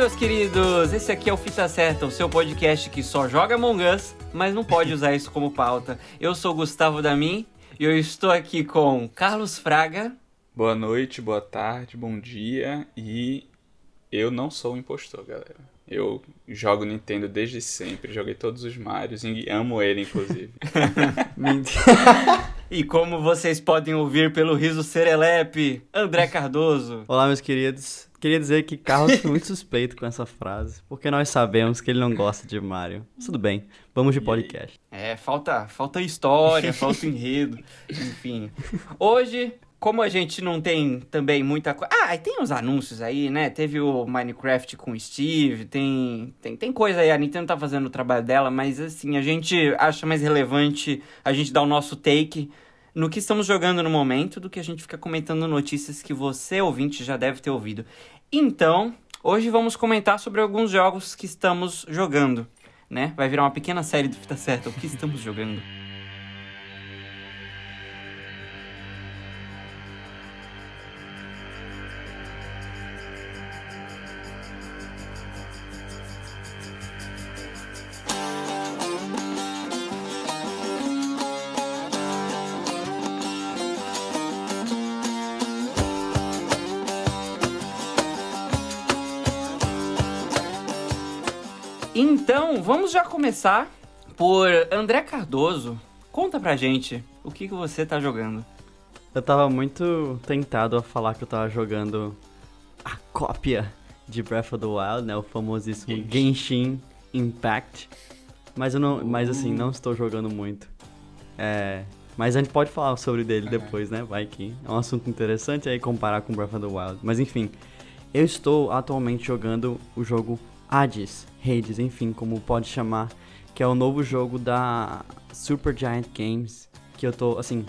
meus queridos! Esse aqui é o Fita Certa, o seu podcast que só joga Among Us, mas não pode usar isso como pauta. Eu sou Gustavo Damin e eu estou aqui com Carlos Fraga. Boa noite, boa tarde, bom dia e eu não sou um impostor, galera. Eu jogo Nintendo desde sempre, joguei todos os Marios e amo ele, inclusive. e como vocês podem ouvir pelo riso serelepe, André Cardoso. Olá, meus queridos. Queria dizer que Carlos foi muito suspeito com essa frase, porque nós sabemos que ele não gosta de Mario. Tudo bem, vamos de podcast. É, falta, falta história, falta enredo, enfim. Hoje, como a gente não tem também muita coisa. Ah, tem os anúncios aí, né? Teve o Minecraft com o Steve, tem, tem, tem coisa aí. A Nintendo tá fazendo o trabalho dela, mas assim, a gente acha mais relevante a gente dar o nosso take no que estamos jogando no momento do que a gente fica comentando notícias que você, ouvinte, já deve ter ouvido. Então, hoje vamos comentar sobre alguns jogos que estamos jogando, né? Vai virar uma pequena série do Fita Certa, o que estamos jogando. Então, vamos já começar por André Cardoso. Conta pra gente o que, que você tá jogando. Eu tava muito tentado a falar que eu tava jogando a cópia de Breath of the Wild, né? O famosíssimo Genshin, Impact. Mas eu não, mas assim, não estou jogando muito. É, mas a gente pode falar sobre dele depois, né? Vai que é um assunto interessante aí comparar com Breath of the Wild. Mas enfim, eu estou atualmente jogando o jogo Hades, Hades, enfim, como pode chamar, que é o novo jogo da Super Giant Games, que eu tô, assim,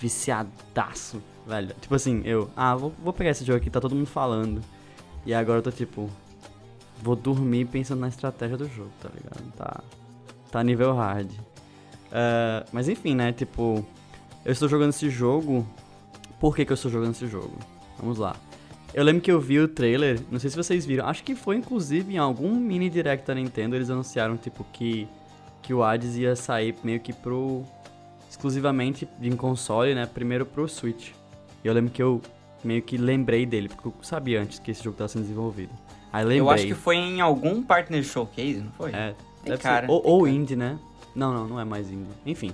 viciadaço, velho. Tipo assim, eu, ah, vou, vou pegar esse jogo aqui, tá todo mundo falando. E agora eu tô tipo, vou dormir pensando na estratégia do jogo, tá ligado? Tá, tá nível hard. Uh, mas enfim, né, tipo, eu estou jogando esse jogo. Por que, que eu estou jogando esse jogo? Vamos lá. Eu lembro que eu vi o trailer, não sei se vocês viram, acho que foi inclusive em algum mini direct da Nintendo, eles anunciaram tipo que que o Hades ia sair meio que pro exclusivamente em console, né? Primeiro pro Switch. E eu lembro que eu meio que lembrei dele, porque eu sabia antes que esse jogo estava sendo desenvolvido. Aí lembrei. Eu acho que foi em algum partner showcase, não foi? É, deve cara, ser. Ou, ou indie, né? Não, não, não é mais indie. Enfim.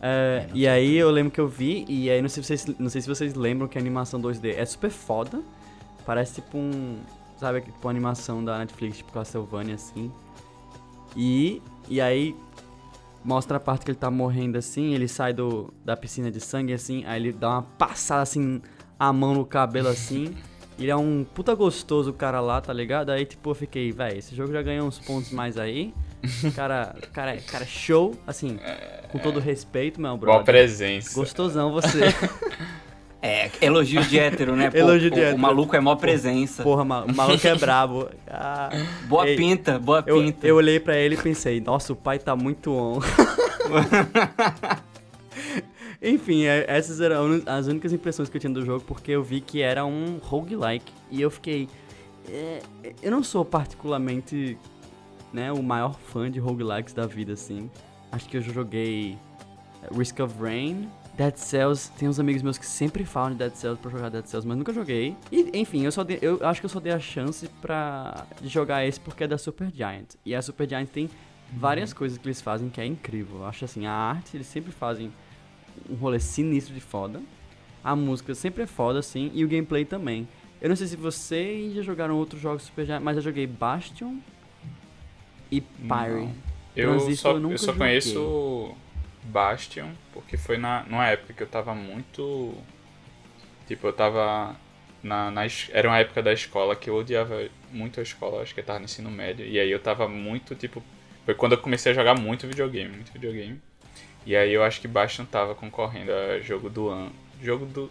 É, é, e aí eu lembro que eu vi, e aí não sei, se vocês, não sei se vocês lembram que a animação 2D é super foda. Parece tipo um. Sabe, tipo uma animação da Netflix, tipo Castlevania, assim. E. E aí. Mostra a parte que ele tá morrendo assim, ele sai do, da piscina de sangue assim, aí ele dá uma passada assim, a mão no cabelo assim. Ele é um puta gostoso o cara lá, tá ligado? Aí tipo eu fiquei, velho, esse jogo já ganhou uns pontos mais aí. Cara, cara, cara, show, assim, com todo respeito, meu brother. Boa presença. Gostosão você. É, elogio de hétero, né? Pô, elogio de hétero. O maluco é mó presença. Porra, o maluco é brabo. Ah, boa ei, pinta, boa eu, pinta. Eu olhei para ele e pensei, nossa, o pai tá muito on. Enfim, é, essas eram as únicas impressões que eu tinha do jogo, porque eu vi que era um roguelike. E eu fiquei. É, eu não sou particularmente né, o maior fã de roguelikes da vida, assim. Acho que eu joguei Risk of Rain, Dead Cells, tem uns amigos meus que sempre falam de Dead Cells pra jogar Dead Cells, mas nunca joguei. E, enfim, eu só dei, eu acho que eu só dei a chance pra jogar esse porque é da Super Giant. E a Super Giant tem várias uhum. coisas que eles fazem que é incrível. Eu acho assim, a arte, eles sempre fazem um rolê sinistro de foda. A música sempre é foda, assim, e o gameplay também. Eu não sei se vocês já jogaram outros jogos Super Giant, mas eu joguei Bastion e Pyre. Eu só, eu, eu só conheço Bastion, porque foi na, numa época que eu tava muito. Tipo, eu tava. Na, na, era uma época da escola que eu odiava muito a escola, acho que eu tava no ensino médio, e aí eu tava muito, tipo. Foi quando eu comecei a jogar muito videogame, muito videogame. E aí eu acho que Bastion tava concorrendo a jogo do ano. Jogo do.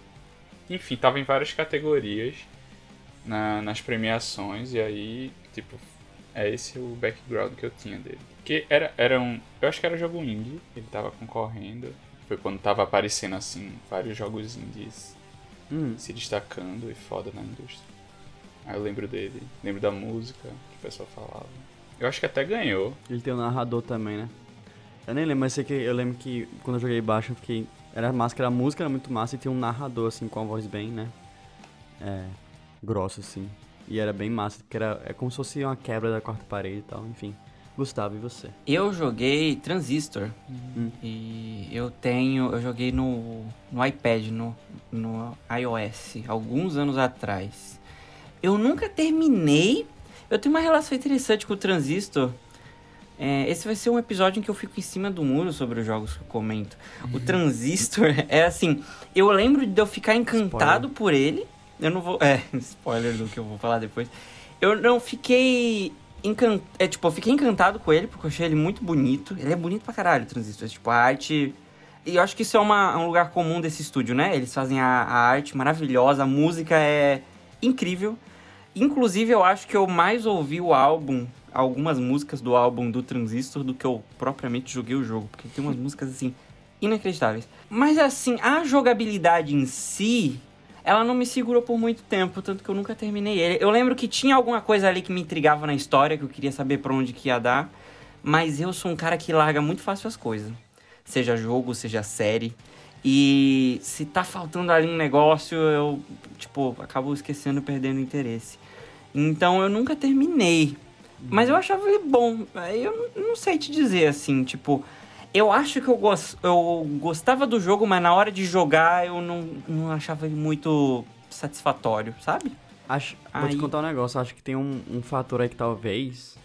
Enfim, tava em várias categorias na, nas premiações, e aí, tipo, é esse o background que eu tinha dele. Que era, era um. Eu acho que era jogo indie, ele tava concorrendo. Foi quando tava aparecendo assim, vários jogos indies hum. se destacando e foda na indústria. Aí eu lembro dele, lembro da música que o pessoal falava. Eu acho que até ganhou. Ele tem um narrador também, né? Eu nem lembro, mas sei que eu lembro que quando eu joguei baixo eu fiquei. Era massa, a música era muito massa e tinha um narrador, assim, com a voz bem, né? É. grossa, assim. E era bem massa, porque era, é como se fosse uma quebra da quarta parede e tal, enfim. Gustavo, e você? Eu joguei Transistor. Uhum. E eu tenho. Eu joguei no, no iPad, no, no iOS, alguns anos atrás. Eu nunca terminei. Eu tenho uma relação interessante com o Transistor. É, esse vai ser um episódio em que eu fico em cima do muro sobre os jogos que eu comento. Uhum. O Transistor é assim. Eu lembro de eu ficar encantado spoiler. por ele. Eu não vou. É, spoiler do que eu vou falar depois. Eu não fiquei é, tipo, eu fiquei encantado com ele, porque eu achei ele muito bonito. Ele é bonito pra caralho, Transistor. Tipo, a arte... E eu acho que isso é uma, um lugar comum desse estúdio, né? Eles fazem a, a arte maravilhosa, a música é incrível. Inclusive, eu acho que eu mais ouvi o álbum, algumas músicas do álbum do Transistor, do que eu propriamente joguei o jogo. Porque tem umas músicas, assim, inacreditáveis. Mas, assim, a jogabilidade em si, ela não me segurou por muito tempo, tanto que eu nunca terminei ele. Eu lembro que tinha alguma coisa ali que me intrigava na história, que eu queria saber para onde que ia dar, mas eu sou um cara que larga muito fácil as coisas. Seja jogo, seja série. E se tá faltando ali um negócio, eu, tipo, acabo esquecendo, perdendo interesse. Então eu nunca terminei. Mas eu achava ele bom. Eu não sei te dizer assim, tipo, eu acho que eu, gost, eu gostava do jogo, mas na hora de jogar eu não, não achava ele muito satisfatório, sabe? Acho, aí... Vou te contar um negócio, acho que tem um, um fator aí que talvez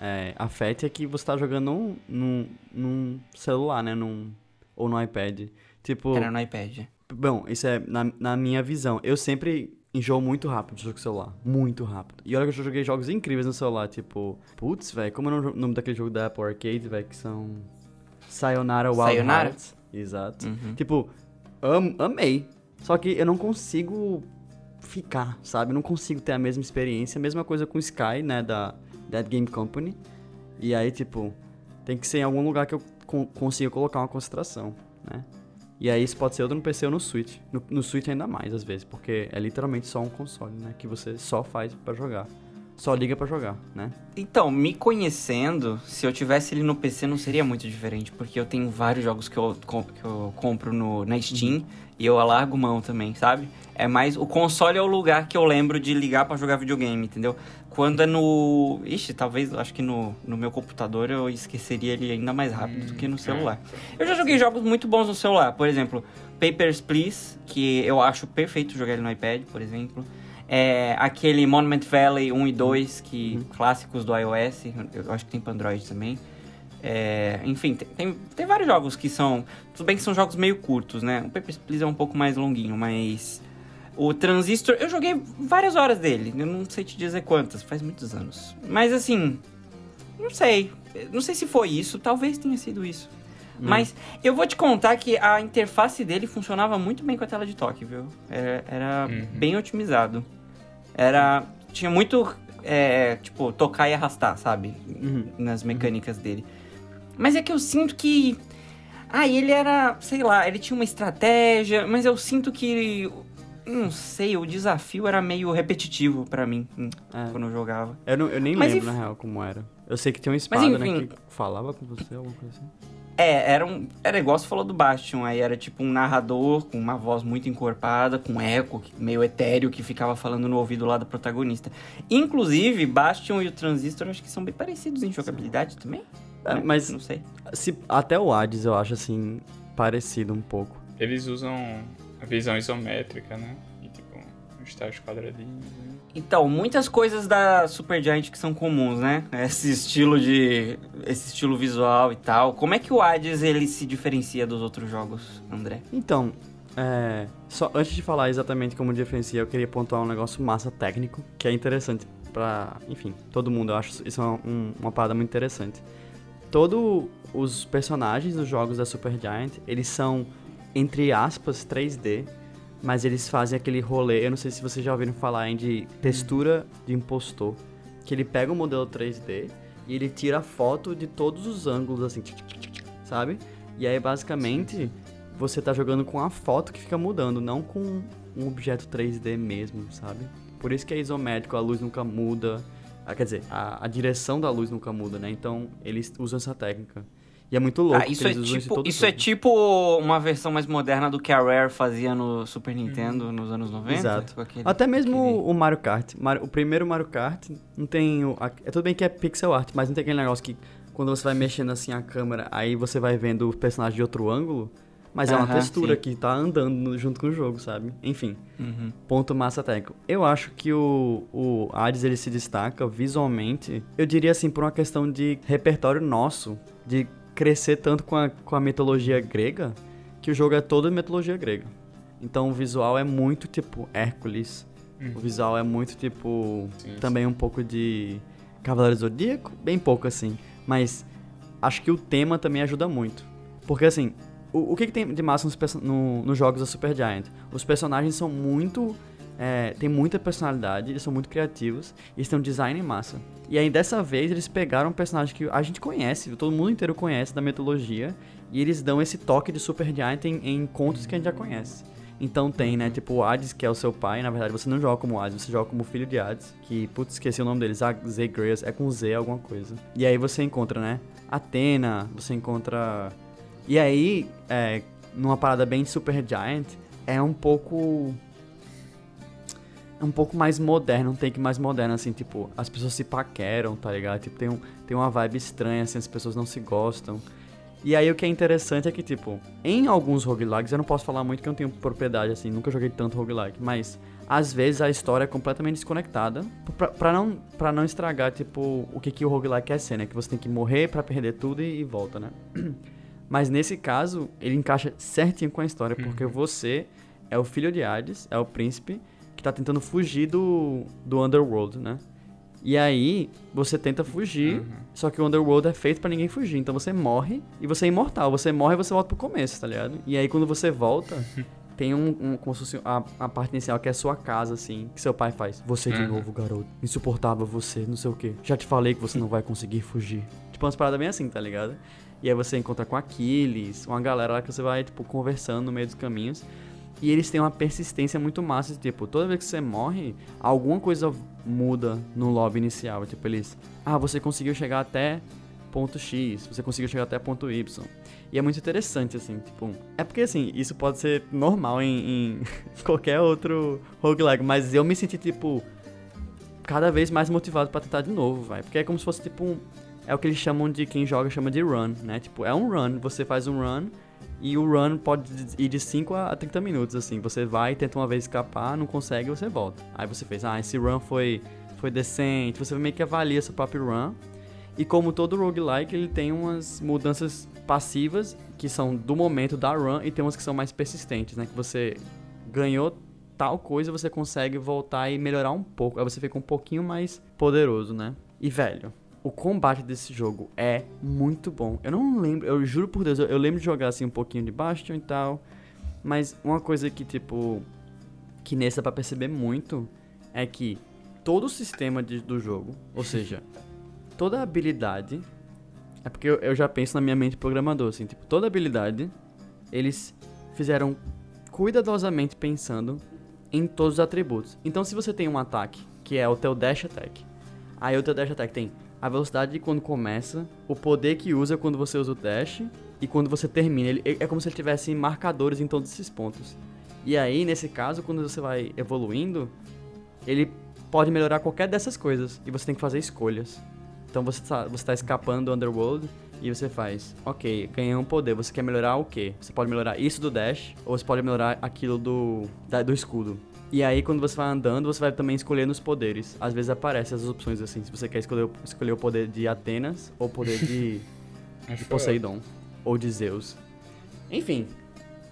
é, afete é que você tá jogando num, num, num celular, né? Num, ou no iPad. Tipo. Era no iPad. Bom, isso é na, na minha visão. Eu sempre enjoo muito rápido de jogo celular. Muito rápido. E olha que eu já joguei jogos incríveis no celular, tipo. Putz, velho, como é o nome daquele jogo da Apple Arcade, velho, que são. Sayonara Wild Sayonara? Hearts. Exato. Uhum. Tipo, am, amei. Só que eu não consigo ficar, sabe? Eu não consigo ter a mesma experiência. Mesma coisa com Sky, né? Da Dead Game Company. E aí, tipo, tem que ser em algum lugar que eu con consiga colocar uma concentração, né? E aí isso pode ser outro no PC ou no Switch. No, no Switch ainda mais, às vezes, porque é literalmente só um console, né? Que você só faz para jogar só liga para jogar, né? Então, me conhecendo, se eu tivesse ele no PC não seria muito diferente, porque eu tenho vários jogos que eu, que eu compro no, na Steam uhum. e eu alargo mão também, sabe? É mais. O console é o lugar que eu lembro de ligar para jogar videogame, entendeu? Quando é no. Ixi, talvez acho que no, no meu computador eu esqueceria ele ainda mais rápido do que no hum, celular. Eu já joguei jogos muito bons no celular, por exemplo, Papers, Please, que eu acho perfeito jogar ele no iPad, por exemplo. É, aquele Monument Valley 1 e 2, que, uhum. clássicos do iOS, eu acho que tem para Android também. É, enfim, tem, tem, vários jogos que são. Tudo bem que são jogos meio curtos, né? O Papers, Please é um pouco mais longuinho, mas. O Transistor, eu joguei várias horas dele. Eu não sei te dizer quantas, faz muitos anos. Mas assim. Não sei. Não sei se foi isso, talvez tenha sido isso. Hum. Mas eu vou te contar que a interface dele funcionava muito bem com a tela de toque, viu? Era, era uhum. bem otimizado. Era. Tinha muito. É, tipo, tocar e arrastar, sabe? Uhum. Nas mecânicas uhum. dele. Mas é que eu sinto que. Ah, ele era. Sei lá, ele tinha uma estratégia, mas eu sinto que. Não sei, o desafio era meio repetitivo para mim hum, é. quando eu jogava. Eu, não, eu nem mas lembro, na real, como era. Eu sei que tem uma espada, mas, né, enfim, né, que falava com você, alguma coisa assim. É, era um. Era igual você falou do Bastion, aí era tipo um narrador com uma voz muito encorpada, com eco, meio etéreo, que ficava falando no ouvido lá do protagonista. Inclusive, Bastion e o Transistor acho que são bem parecidos em jogabilidade também. É, né? Mas não sei. Se, até o Hades eu acho assim, parecido um pouco. Eles usam a visão isométrica, né? E tipo, os quadradinhos. Né? Então, muitas coisas da Supergiant que são comuns, né? Esse estilo de esse estilo visual e tal. Como é que o Hades ele se diferencia dos outros jogos, André? Então, é, só antes de falar exatamente como diferencia, eu queria pontuar um negócio massa técnico, que é interessante para, enfim, todo mundo. Eu acho isso uma, um, uma parada muito interessante. Todos os personagens dos jogos da Supergiant, eles são entre aspas 3D mas eles fazem aquele rolê, eu não sei se vocês já ouviram falar em de textura de impostor, que ele pega o modelo 3D e ele tira foto de todos os ângulos assim, sabe? E aí basicamente você tá jogando com a foto que fica mudando, não com um objeto 3D mesmo, sabe? Por isso que é isométrico, a luz nunca muda. Ah, quer dizer, a, a direção da luz nunca muda, né? Então, eles usam essa técnica. E é muito louco. Ah, isso é, tipo, isso é tipo uma versão mais moderna do que a Rare fazia no Super Nintendo nos anos 90? Exato. Aquele, Até mesmo aquele... o Mario Kart. O primeiro Mario Kart não tem... O, é tudo bem que é pixel art, mas não tem aquele negócio que quando você vai mexendo assim a câmera, aí você vai vendo o personagem de outro ângulo. Mas é uma textura sim. que tá andando junto com o jogo, sabe? Enfim, uhum. ponto massa técnico. Eu acho que o, o Hades ele se destaca visualmente, eu diria assim, por uma questão de repertório nosso, de crescer tanto com a, com a mitologia grega, que o jogo é todo mitologia grega. Então o visual é muito tipo Hércules, uhum. o visual é muito tipo sim, também sim. um pouco de Cavaleiro Zodíaco, bem pouco assim, mas acho que o tema também ajuda muito. Porque assim, o, o que, que tem de massa nos, no, nos jogos da Super Giant? Os personagens são muito. É, tem muita personalidade, eles são muito criativos, eles têm um design massa. E aí dessa vez eles pegaram um personagem que a gente conhece, todo mundo inteiro conhece da mitologia, e eles dão esse toque de Super Giant em, em contos que a gente já conhece. Então tem, né, tipo o Hades, que é o seu pai, na verdade você não joga como Hades, você joga como filho de Hades, que, putz, esqueci o nome deles, Zagreus, é com Z alguma coisa. E aí você encontra, né, Atena, você encontra e aí, é, numa parada bem Super Giant, é um pouco. Um pouco mais moderno, um take mais moderno, assim, tipo, as pessoas se paqueram, tá ligado? Tipo, tem, um, tem uma vibe estranha, assim, as pessoas não se gostam. E aí o que é interessante é que, tipo, em alguns roguelikes, eu não posso falar muito que eu não tenho propriedade, assim, nunca joguei tanto roguelike, mas às vezes a história é completamente desconectada pra, pra, não, pra não estragar, tipo, o que, que o roguelike quer ser, né? Que você tem que morrer para perder tudo e, e volta, né? Mas nesse caso, ele encaixa certinho com a história, porque uhum. você é o filho de Hades, é o príncipe, tá tentando fugir do, do Underworld, né? E aí, você tenta fugir, uhum. só que o Underworld é feito para ninguém fugir. Então você morre e você é imortal. Você morre e você volta pro começo, tá ligado? E aí quando você volta, tem um, um como se a, a, parte inicial que é a sua casa, assim, que seu pai faz. Você de uhum. novo, garoto. Insuportável você, não sei o quê. Já te falei que você não vai conseguir fugir. Tipo, umas paradas bem assim, tá ligado? E aí você encontra com Aquiles, uma galera lá que você vai, tipo, conversando no meio dos caminhos. E eles têm uma persistência muito massa, tipo, toda vez que você morre, alguma coisa muda no lobby inicial. Tipo, eles, ah, você conseguiu chegar até ponto X, você conseguiu chegar até ponto Y. E é muito interessante, assim, tipo... É porque, assim, isso pode ser normal em, em qualquer outro roguelike, mas eu me senti, tipo, cada vez mais motivado para tentar de novo, vai. Porque é como se fosse, tipo, um, é o que eles chamam de quem joga chama de run, né? Tipo, é um run, você faz um run e o run pode ir de 5 a 30 minutos, assim. Você vai, tenta uma vez escapar, não consegue, você volta. Aí você fez, ah, esse run foi, foi decente. Você meio que avalia seu próprio run. E como todo roguelike, ele tem umas mudanças passivas que são do momento da run e tem umas que são mais persistentes, né? Que você ganhou tal coisa, você consegue voltar e melhorar um pouco. Aí você fica um pouquinho mais poderoso, né? E velho, o combate desse jogo é muito bom. Eu não lembro, eu juro por Deus, eu, eu, lembro de jogar assim um pouquinho de Bastion e tal. Mas uma coisa que, tipo, que nesse dá pra perceber muito é que todo o sistema de, do jogo, ou seja, toda habilidade. É porque eu, eu já penso na minha mente programador, assim, tipo, toda habilidade eles fizeram cuidadosamente pensando em todos os atributos. Então, se você tem um ataque, que é o teu dash attack, aí o teu dash attack tem a velocidade de quando começa, o poder que usa quando você usa o dash e quando você termina. Ele, é como se ele tivesse marcadores em todos esses pontos. E aí, nesse caso, quando você vai evoluindo, ele pode melhorar qualquer dessas coisas e você tem que fazer escolhas. Então você está você tá escapando do Underworld e você faz, ok, ganhei um poder, você quer melhorar o quê? Você pode melhorar isso do dash ou você pode melhorar aquilo do, da, do escudo. E aí, quando você vai andando, você vai também escolhendo os poderes. Às vezes aparecem essas opções assim, se você quer escolher, escolher o poder de Atenas ou o poder de, de Poseidon ou de Zeus. Enfim,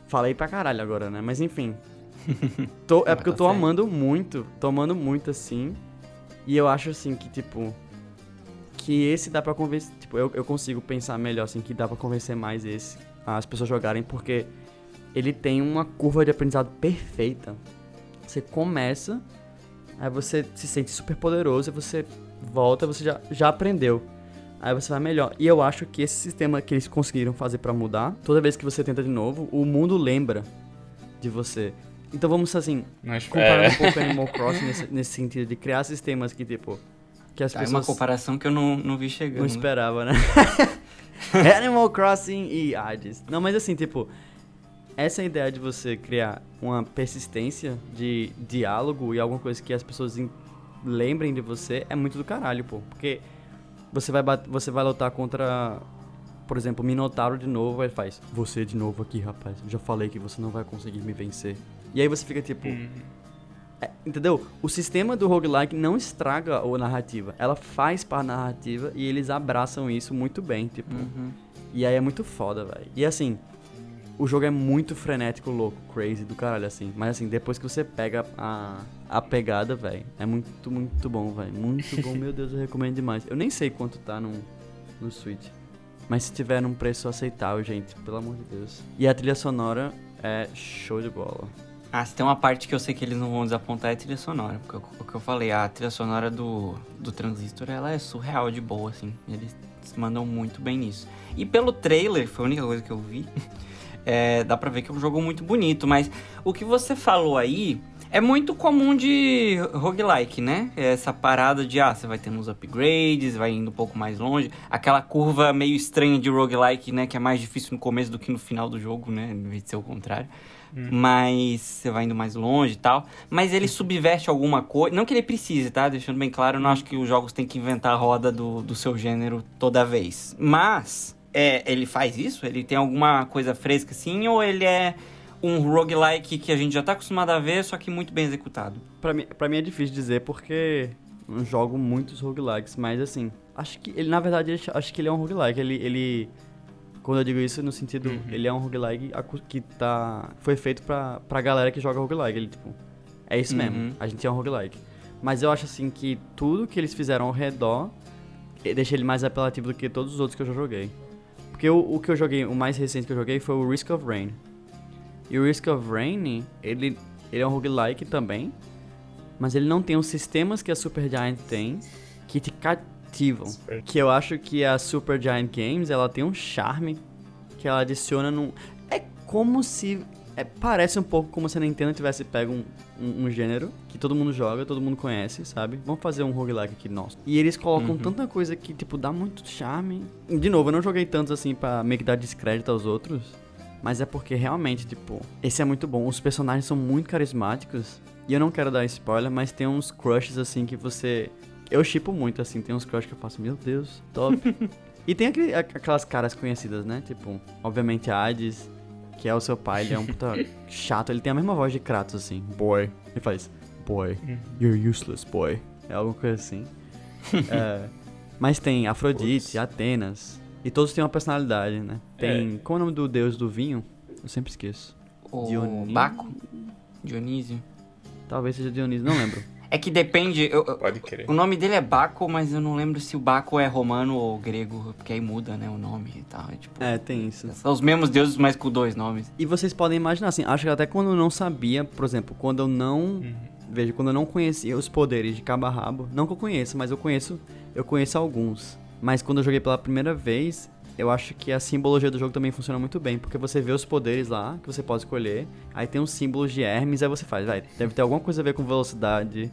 falei pra caralho agora, né? Mas enfim. Tô, é porque eu tô amando muito, tô amando muito assim. E eu acho assim que, tipo, que esse dá pra convencer. Tipo, eu, eu consigo pensar melhor, assim, que dá pra convencer mais esse as pessoas jogarem, porque ele tem uma curva de aprendizado perfeita. Você começa, aí você se sente super poderoso, aí você volta, você já, já aprendeu. Aí você vai melhor. E eu acho que esse sistema que eles conseguiram fazer para mudar, toda vez que você tenta de novo, o mundo lembra de você. Então vamos assim, comparar é. um pouco Animal Crossing nesse, nesse, sentido de criar sistemas que, tipo, que as tá, pessoas... É uma comparação que eu não, não vi chegando. Não esperava, né? Animal Crossing e Hades. Não, mas assim, tipo, essa ideia de você criar uma persistência de diálogo e alguma coisa que as pessoas lembrem de você é muito do caralho, pô. Porque você vai, você vai lutar contra, por exemplo, Minotauro de novo, ele faz, você de novo aqui, rapaz. Já falei que você não vai conseguir me vencer. E aí você fica tipo. Uhum. É, entendeu? O sistema do roguelike não estraga a narrativa. Ela faz para a narrativa e eles abraçam isso muito bem, tipo. Uhum. E aí é muito foda, velho. E assim, o jogo é muito frenético, louco, crazy do caralho, assim. Mas assim, depois que você pega a, a pegada, velho, é muito, muito bom, velho. Muito bom, meu Deus, eu recomendo demais. Eu nem sei quanto tá no, no Switch. Mas se tiver num preço aceitável, gente, pelo amor de Deus. E a trilha sonora é show de bola. Ah, se tem uma parte que eu sei que eles não vão desapontar é a trilha sonora. Porque o que eu falei, a trilha sonora do, do Transistor, ela é surreal de boa, assim. Eles mandam muito bem nisso. E pelo trailer, foi a única coisa que eu vi, é, dá pra ver que é um jogo muito bonito, mas o que você falou aí é muito comum de roguelike, né? Essa parada de, ah, você vai tendo uns upgrades, vai indo um pouco mais longe. Aquela curva meio estranha de roguelike, né? Que é mais difícil no começo do que no final do jogo, né? Em vez de ser o contrário. Hum. Mas você vai indo mais longe e tal. Mas ele subverte alguma coisa. Não que ele precise, tá? Deixando bem claro, eu não acho que os jogos têm que inventar a roda do, do seu gênero toda vez. Mas é, ele faz isso? Ele tem alguma coisa fresca assim? Ou ele é um roguelike que a gente já tá acostumado a ver, só que muito bem executado? Pra mim, pra mim é difícil dizer porque não jogo muitos roguelikes, mas assim, acho que ele, na verdade, acho que ele é um roguelike. Ele, ele quando eu digo isso no sentido, uhum. ele é um roguelike que tá foi feito pra, pra galera que joga roguelike, ele tipo, é isso mesmo. Uhum. A gente é um roguelike. Mas eu acho assim que tudo que eles fizeram ao redor deixa ele mais apelativo do que todos os outros que eu já joguei. Porque o, o que eu joguei, o mais recente que eu joguei foi o Risk of Rain. E o Risk of Rain, ele, ele é um roguelike também, mas ele não tem os sistemas que a Super Giant tem que te cativam. Que eu acho que a Super Giant Games, ela tem um charme que ela adiciona num... É como se é, parece um pouco como se a Nintendo tivesse pego um, um, um, gênero que todo mundo joga, todo mundo conhece, sabe? Vamos fazer um roguelike aqui nosso. E eles colocam uhum. tanta coisa que, tipo, dá muito charme. De novo, eu não joguei tantos assim pra meio que dar descrédito aos outros. Mas é porque realmente, tipo, esse é muito bom. Os personagens são muito carismáticos. E eu não quero dar spoiler, mas tem uns crushes assim que você. Eu chipo muito, assim, tem uns crushes que eu faço, meu Deus, top. e tem aquele, aquelas caras conhecidas, né? Tipo, obviamente a Hades, que é o seu pai, ele é um puta chato, ele tem a mesma voz de Kratos, assim, boy. Ele faz, boy, uhum. you're useless, boy. É alguma coisa assim. é, mas tem Afrodite, Atenas, e todos têm uma personalidade, né? Tem, é. qual é o nome do deus do vinho? Eu sempre esqueço. O Dionísio. Baco? Dionísio. Talvez seja Dionísio, não lembro. É que depende. Eu, Pode crer. O nome dele é Baco, mas eu não lembro se o Baco é romano ou grego, porque aí muda, né, o nome e tal. É, tipo, é tem isso. São os mesmos deuses, mas com dois nomes. E vocês podem imaginar, assim, acho que até quando eu não sabia, por exemplo, quando eu não. Uhum. Veja, quando eu não conhecia os poderes de cabo a rabo, não que eu conheça, mas eu conheço, eu conheço alguns. Mas quando eu joguei pela primeira vez, eu acho que a simbologia do jogo também funciona muito bem, porque você vê os poderes lá, que você pode escolher, aí tem os símbolos de Hermes, aí você faz, vai, deve ter alguma coisa a ver com velocidade,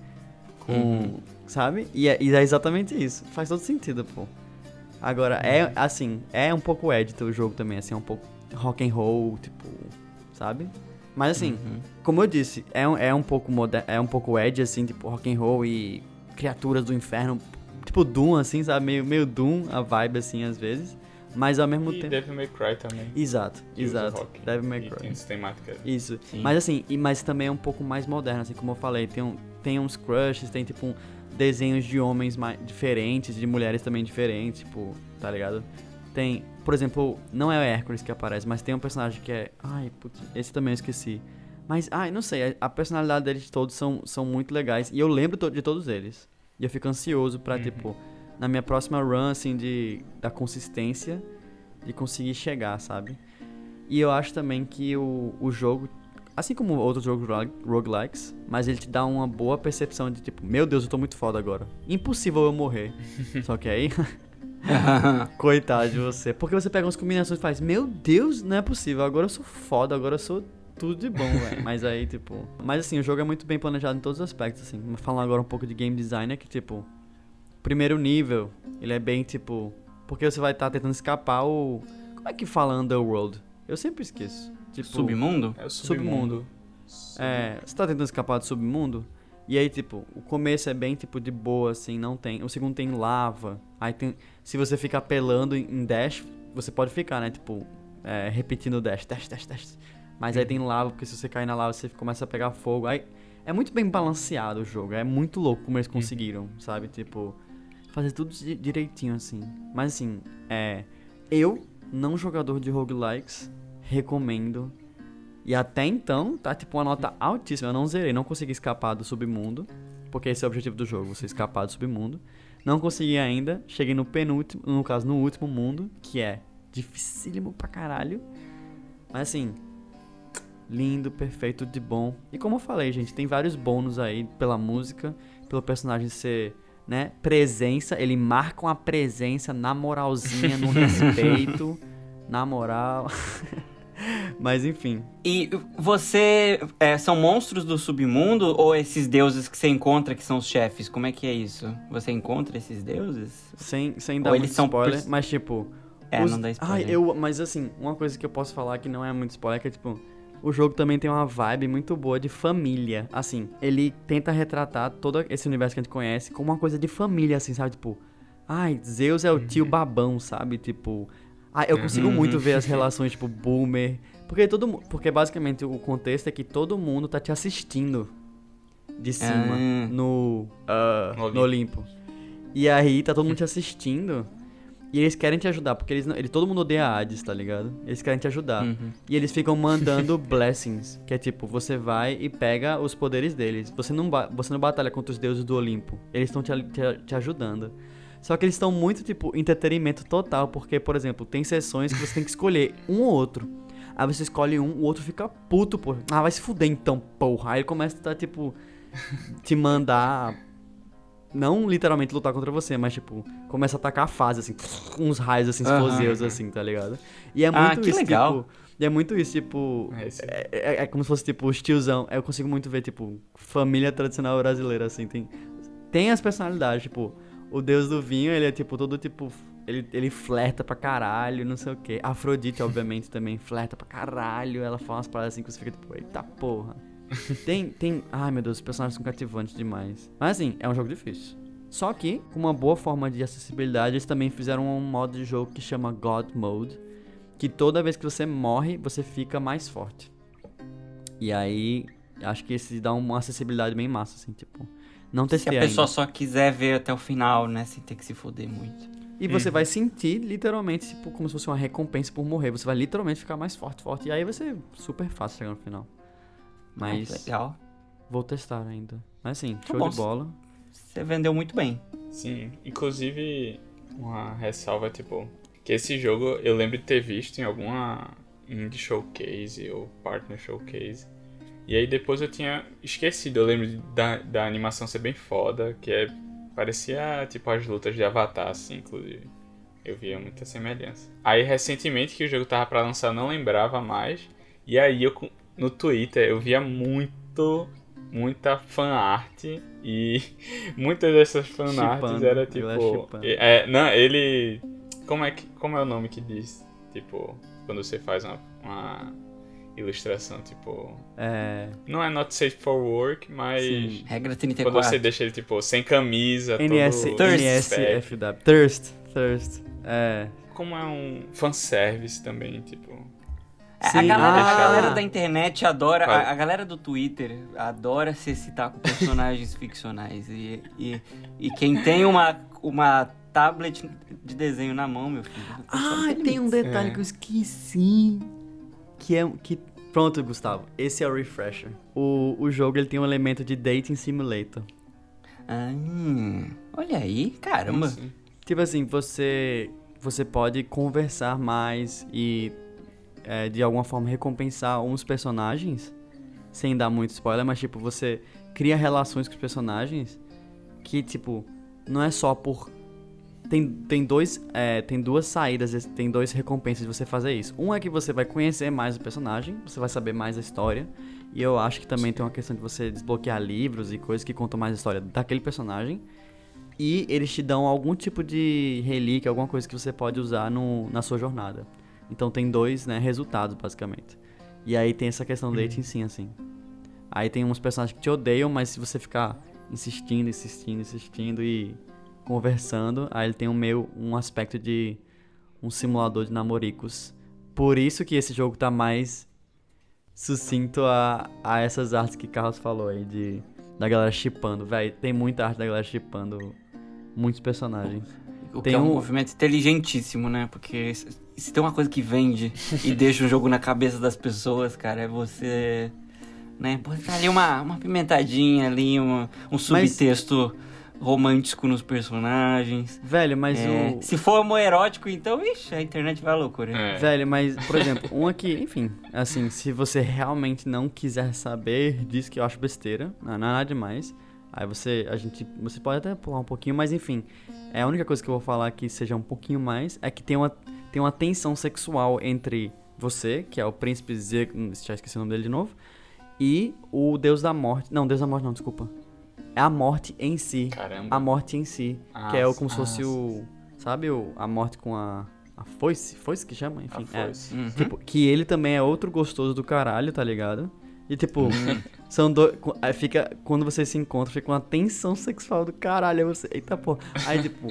com. Uhum. Sabe? E é, e é, exatamente isso. Faz todo sentido, pô. Agora, é assim, é um pouco edito o jogo também, assim, é um pouco rock and roll, tipo, sabe? Mas assim, uhum. como eu disse, é, é um pouco moder é um pouco edge, assim, tipo, rock and roll e criaturas do inferno, tipo Doom, assim, sabe? Meio, meio Doom, a vibe, assim, às vezes. Mas ao mesmo e tempo. Devil May Cry também. Exato, exato. Devil May Cry. Tem temática. Isso. Sim. Mas assim, e, mas também é um pouco mais moderno, assim, como eu falei. Tem, um, tem uns crushes, tem tipo um, desenhos de homens mais diferentes, de mulheres também diferentes, tipo, tá ligado? Tem, por exemplo, não é o Hércules que aparece, mas tem um personagem que é. Ai, putz, esse também eu esqueci. Mas, ai, não sei, a, a personalidade deles todos são, são muito legais. E eu lembro to de todos eles. E eu fico ansioso pra, uhum. tipo na minha próxima run, assim, de, da consistência de conseguir chegar, sabe? E eu acho também que o, o jogo, assim como outros jogos roguelikes, mas ele te dá uma boa percepção de tipo, meu Deus, eu tô muito foda agora. Impossível eu morrer. Só que aí. Coitado de você. Porque você pega umas combinações e faz, meu Deus, não é possível, agora eu sou foda, agora eu sou tudo de bom, velho. Mas aí, tipo. Mas assim, o jogo é muito bem planejado em todos os aspectos, assim. Falando agora um pouco de game design, é que, tipo. Primeiro nível, ele é bem, tipo. Porque você vai estar tá tentando escapar o. Como é que fala Underworld? Eu sempre esqueço. Tipo, submundo? É o submundo. submundo. É, você tá tentando escapar do submundo? E aí, tipo, o começo é bem, tipo, de boa, assim, não tem... O segundo tem lava. Aí tem... Se você ficar apelando em dash, você pode ficar, né? Tipo, é, repetindo o dash, dash, dash, dash. Mas aí tem lava, porque se você cair na lava, você começa a pegar fogo. Aí é muito bem balanceado o jogo. É muito louco como eles conseguiram, sabe? Tipo, fazer tudo direitinho, assim. Mas, assim, é... Eu, não jogador de roguelikes, recomendo e até então, tá tipo uma nota altíssima. Eu não zerei, não consegui escapar do submundo. Porque esse é o objetivo do jogo, você escapar do submundo. Não consegui ainda. Cheguei no penúltimo, no caso, no último mundo, que é dificílimo pra caralho. Mas assim, lindo, perfeito, de bom. E como eu falei, gente, tem vários bônus aí pela música, pelo personagem ser, né, presença. Ele marca uma presença na moralzinha, no respeito, na moral. Mas enfim. E você. É, são monstros do submundo ou esses deuses que você encontra que são os chefes? Como é que é isso? Você encontra esses deuses? Sem, sem dar ou muito spoiler, mas tipo. É, os... não dá spoiler. Ah, eu, mas assim, uma coisa que eu posso falar que não é muito spoiler é que, tipo, o jogo também tem uma vibe muito boa de família. Assim, ele tenta retratar todo esse universo que a gente conhece como uma coisa de família, assim, sabe? Tipo, ai, Zeus é o tio uhum. babão, sabe? Tipo, ah, eu consigo uhum. muito ver as relações, tipo, boomer. Porque todo Porque basicamente o contexto é que todo mundo tá te assistindo de cima ah. no, uh, no Olimpo. E aí tá todo mundo te assistindo. E eles querem te ajudar, porque eles, ele, todo mundo odeia Hades, tá ligado? Eles querem te ajudar. Uhum. E eles ficam mandando blessings, que é tipo, você vai e pega os poderes deles. Você não, você não batalha contra os deuses do Olimpo. Eles estão te, te, te ajudando. Só que eles estão muito, tipo, entretenimento total, porque, por exemplo, tem sessões que você tem que escolher um ou outro. Aí você escolhe um, o outro fica puto, pô. Ah, vai se fuder então, porra. Aí ele começa a, tá, tipo, te mandar. Não literalmente lutar contra você, mas, tipo, começa a atacar a fase, assim, uns raios, assim, explosivos, uhum. assim, tá ligado? E é ah, muito ah, isso, legal. tipo. E é muito isso, tipo. É, é, é, é, como se fosse, tipo, os tiozão. Eu consigo muito ver, tipo, família tradicional brasileira, assim. Tem, tem as personalidades, tipo o deus do vinho, ele é tipo todo tipo. Ele, ele flerta pra caralho, não sei o quê. Afrodite, obviamente, também flerta pra caralho. Ela fala umas paradas assim que você fica tipo, eita porra. Tem, tem. Ai meu Deus, os personagens são cativantes demais. Mas assim, é um jogo difícil. Só que, com uma boa forma de acessibilidade, eles também fizeram um modo de jogo que chama God Mode. Que toda vez que você morre, você fica mais forte. E aí, acho que esse dá uma acessibilidade bem massa, assim, tipo. Não testei Se a pessoa ainda. só quiser ver até o final, né? Sem ter que se foder muito. E uhum. você vai sentir literalmente, tipo, como se fosse uma recompensa por morrer. Você vai literalmente ficar mais forte, forte. E aí vai ser super fácil chegar no final. Mas. Ah, legal. Vou testar ainda. Mas assim, tá show bom. de bola. Você vendeu muito bem. Sim, inclusive, uma ressalva, tipo, que esse jogo eu lembro de ter visto em alguma indie showcase ou partner showcase e aí depois eu tinha esquecido, eu lembro da, da animação ser bem foda, que é parecia tipo as lutas de Avatar, assim, inclusive. Eu via muita semelhança. Aí recentemente que o jogo tava para lançar, eu não lembrava mais. E aí eu no Twitter eu via muito muita fan art e muitas dessas fan arts era tipo é, não, ele como é que como é o nome que diz? Tipo, quando você faz uma, uma ilustração, tipo. É. Não é not safe for work, mas. Sim. Regra 34. Quando você deixa ele, tipo, sem camisa, NS, todo. NSFW. Thirst. Thirst. É. Como é um fanservice também, tipo. Sim. A, galera, ah. a galera da internet adora, a, a, galera do Twitter adora se citar com personagens ficcionais. E, e, e quem tem uma, uma tablet de desenho na mão, meu filho. Ah, tem um detalhe é. que eu esqueci. Que é. Que Pronto, Gustavo. Esse é o refresher. O, o jogo ele tem um elemento de dating simulator. Ah, olha aí, caramba. Tipo assim, você você pode conversar mais e é, de alguma forma recompensar uns personagens, sem dar muito spoiler, mas tipo, você cria relações com os personagens que, tipo, não é só por tem, tem, dois, é, tem duas saídas, tem dois recompensas de você fazer isso. Um é que você vai conhecer mais o personagem, você vai saber mais a história. E eu acho que também tem uma questão de você desbloquear livros e coisas que contam mais a história daquele personagem. E eles te dão algum tipo de relíquia, alguma coisa que você pode usar no, na sua jornada. Então tem dois né, resultados, basicamente. E aí tem essa questão do dating sim, assim. Aí tem uns personagens que te odeiam, mas se você ficar insistindo, insistindo, insistindo e conversando, aí ele tem um meio um aspecto de um simulador de namoricos. Por isso que esse jogo tá mais sucinto a, a essas artes que Carlos falou aí, de, da galera chipando. Véi, tem muita arte da galera chipando muitos personagens. O tem que é um, um movimento inteligentíssimo, né? Porque se tem uma coisa que vende e deixa o jogo na cabeça das pessoas, cara, é você. Né? Botar ali uma, uma pimentadinha ali, uma, um subtexto. Mas romântico nos personagens. Velho, mas é, o. Se for homoerótico, então, ixi, a internet vai à loucura. É. Velho, mas, por exemplo, um aqui, enfim, assim, se você realmente não quiser saber disso que eu acho besteira, não, não é nada demais. Aí você, a gente, você pode até pular um pouquinho, mas enfim, é a única coisa que eu vou falar que seja um pouquinho mais é que tem uma, tem uma tensão sexual entre você, que é o príncipe Zeg, já esqueci o nome dele de novo, e o deus da morte. Não, deus da morte não, desculpa é a morte em si. Caramba. A morte em si. Ah, que é o, como ah, se fosse o. Sabe o, a morte com a. A foice? Foice que chama? Enfim. A foice. É. Uhum. Tipo, que ele também é outro gostoso do caralho, tá ligado? E tipo, uhum. são dois. Fica. Quando você se encontra, fica uma tensão sexual do caralho. Aí você. Eita porra. Aí, tipo.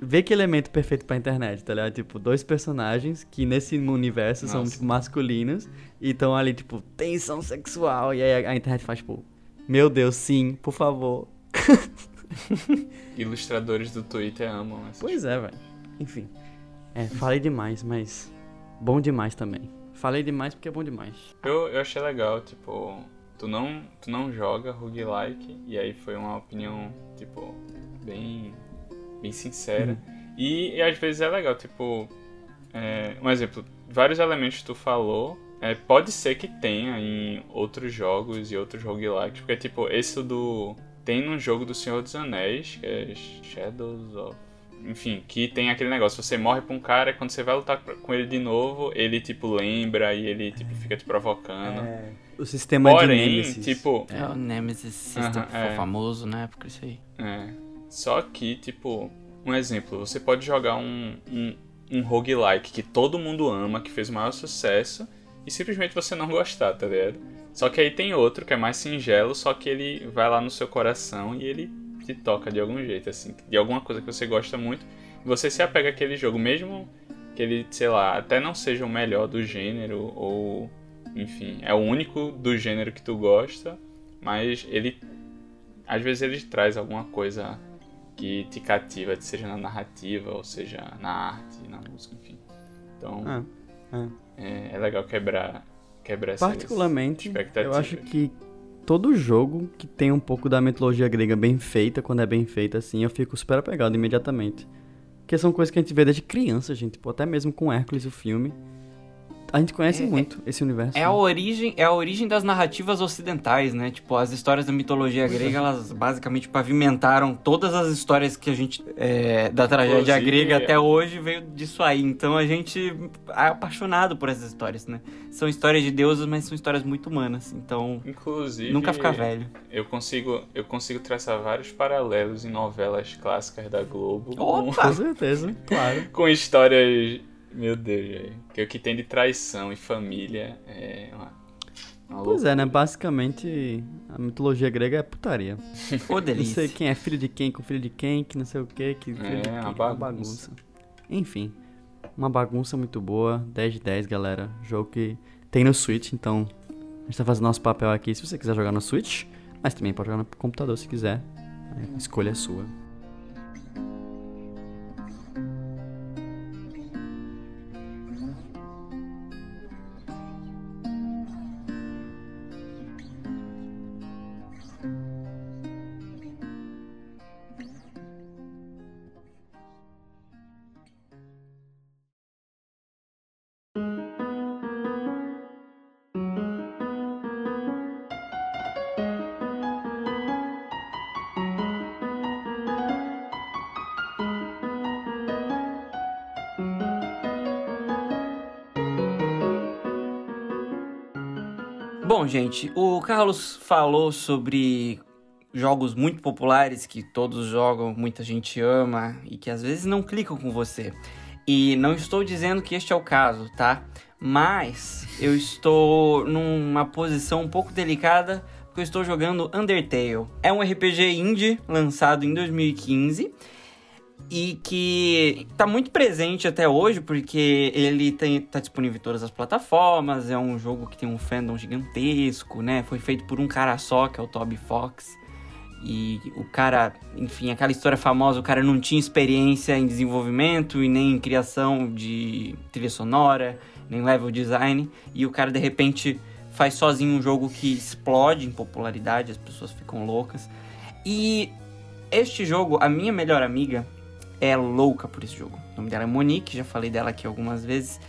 Vê que elemento perfeito pra internet, tá ligado? Tipo, dois personagens que nesse universo Nossa. são, tipo, masculinos e estão ali, tipo, tensão sexual. E aí a, a internet faz, tipo, meu Deus, sim, por favor. Ilustradores do Twitter amam essa Pois é, velho. Enfim. É, falei demais, mas bom demais também. Falei demais porque é bom demais. Eu, eu achei legal, tipo, tu não, tu não joga roguelike, e aí foi uma opinião, tipo, bem, bem sincera. Uhum. E, e, às vezes é legal, tipo, é, um exemplo, vários elementos que tu falou é, pode ser que tenha em outros jogos e outros roguelikes, porque tipo, esse do. Tem num jogo do Senhor dos Anéis, que é Shadows of. Enfim, que tem aquele negócio, você morre pra um cara e quando você vai lutar com ele de novo, ele tipo lembra e ele tipo fica te provocando. É, o sistema Porém, de Nemesis. tipo. É o Nemesis System, uh -huh, é. famoso na época isso aí. É. Só que, tipo, um exemplo, você pode jogar um, um, um roguelike que todo mundo ama, que fez o maior sucesso e simplesmente você não gostar, tá ligado? Só que aí tem outro que é mais singelo, só que ele vai lá no seu coração e ele te toca de algum jeito, assim, de alguma coisa que você gosta muito. E você se apega àquele jogo, mesmo que ele, sei lá, até não seja o melhor do gênero, ou enfim, é o único do gênero que tu gosta, mas ele. Às vezes ele traz alguma coisa que te cativa, seja na narrativa, ou seja na arte, na música, enfim. Então. Ah, ah é, é legal quebrar, quebrar Particularmente, eu acho que todo jogo que tem um pouco da mitologia grega bem feita, quando é bem feita assim, eu fico super apegado imediatamente. Porque são coisas que a gente vê desde criança, gente. Tipo, até mesmo com Hércules, o filme. A gente conhece é, muito esse universo. É né? a origem, é a origem das narrativas ocidentais, né? Tipo, as histórias da mitologia grega, elas basicamente pavimentaram todas as histórias que a gente é, da tragédia Inclusive, grega até hoje veio disso aí. Então a gente é apaixonado por essas histórias, né? São histórias de deuses, mas são histórias muito humanas. Então, Inclusive, nunca fica velho. Eu consigo, eu consigo traçar vários paralelos em novelas clássicas da Globo. Opa! Com, com certeza, claro. com histórias meu Deus, velho. Que o que tem de traição e família é uma. uma pois é, né? Basicamente, a mitologia grega é putaria. Ô, delícia. Não sei quem é filho de quem com filho de quem, que não sei o que, que filho é, de quem, uma bagunça. uma bagunça. Enfim, uma bagunça muito boa. 10 de 10, galera. Jogo que tem no Switch, então a gente tá fazendo nosso papel aqui se você quiser jogar no Switch, mas também pode jogar no computador se quiser. A escolha é sua. Gente, o Carlos falou sobre jogos muito populares que todos jogam, muita gente ama e que às vezes não clicam com você. E não estou dizendo que este é o caso, tá? Mas eu estou numa posição um pouco delicada porque eu estou jogando Undertale. É um RPG indie lançado em 2015 e que está muito presente até hoje, porque ele está disponível em todas as plataformas, é um jogo que tem um fandom gigantesco, né? Foi feito por um cara só, que é o Toby Fox. E o cara, enfim, aquela história famosa, o cara não tinha experiência em desenvolvimento e nem em criação de trilha sonora, nem level design, e o cara de repente faz sozinho um jogo que explode em popularidade, as pessoas ficam loucas. E este jogo, a minha melhor amiga, é louca por esse jogo. O nome dela é Monique, já falei dela aqui algumas vezes.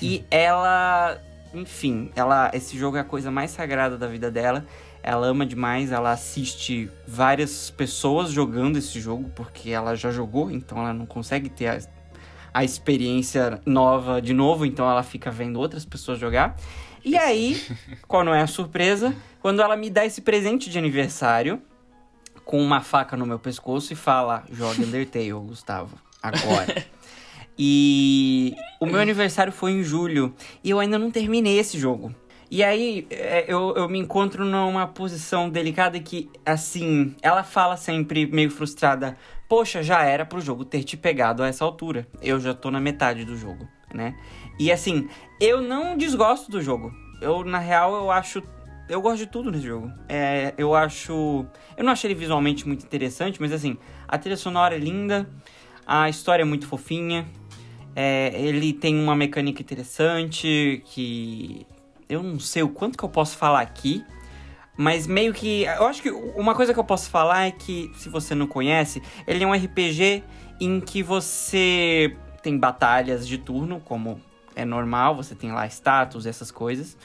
E ela, enfim, ela esse jogo é a coisa mais sagrada da vida dela. Ela ama demais, ela assiste várias pessoas jogando esse jogo, porque ela já jogou, então ela não consegue ter a, a experiência nova de novo, então ela fica vendo outras pessoas jogar. E aí, qual não é a surpresa? Quando ela me dá esse presente de aniversário, com uma faca no meu pescoço e fala: joga Undertale, Gustavo, agora. e o meu aniversário foi em julho e eu ainda não terminei esse jogo. E aí é, eu, eu me encontro numa posição delicada que, assim, ela fala sempre meio frustrada: Poxa, já era pro jogo ter te pegado a essa altura. Eu já tô na metade do jogo, né? E assim, eu não desgosto do jogo. Eu, na real, eu acho eu gosto de tudo nesse jogo. É, eu acho. Eu não achei ele visualmente muito interessante, mas assim, a trilha sonora é linda, a história é muito fofinha, é, ele tem uma mecânica interessante que. Eu não sei o quanto que eu posso falar aqui, mas meio que. Eu acho que uma coisa que eu posso falar é que, se você não conhece, ele é um RPG em que você tem batalhas de turno, como é normal, você tem lá status, essas coisas.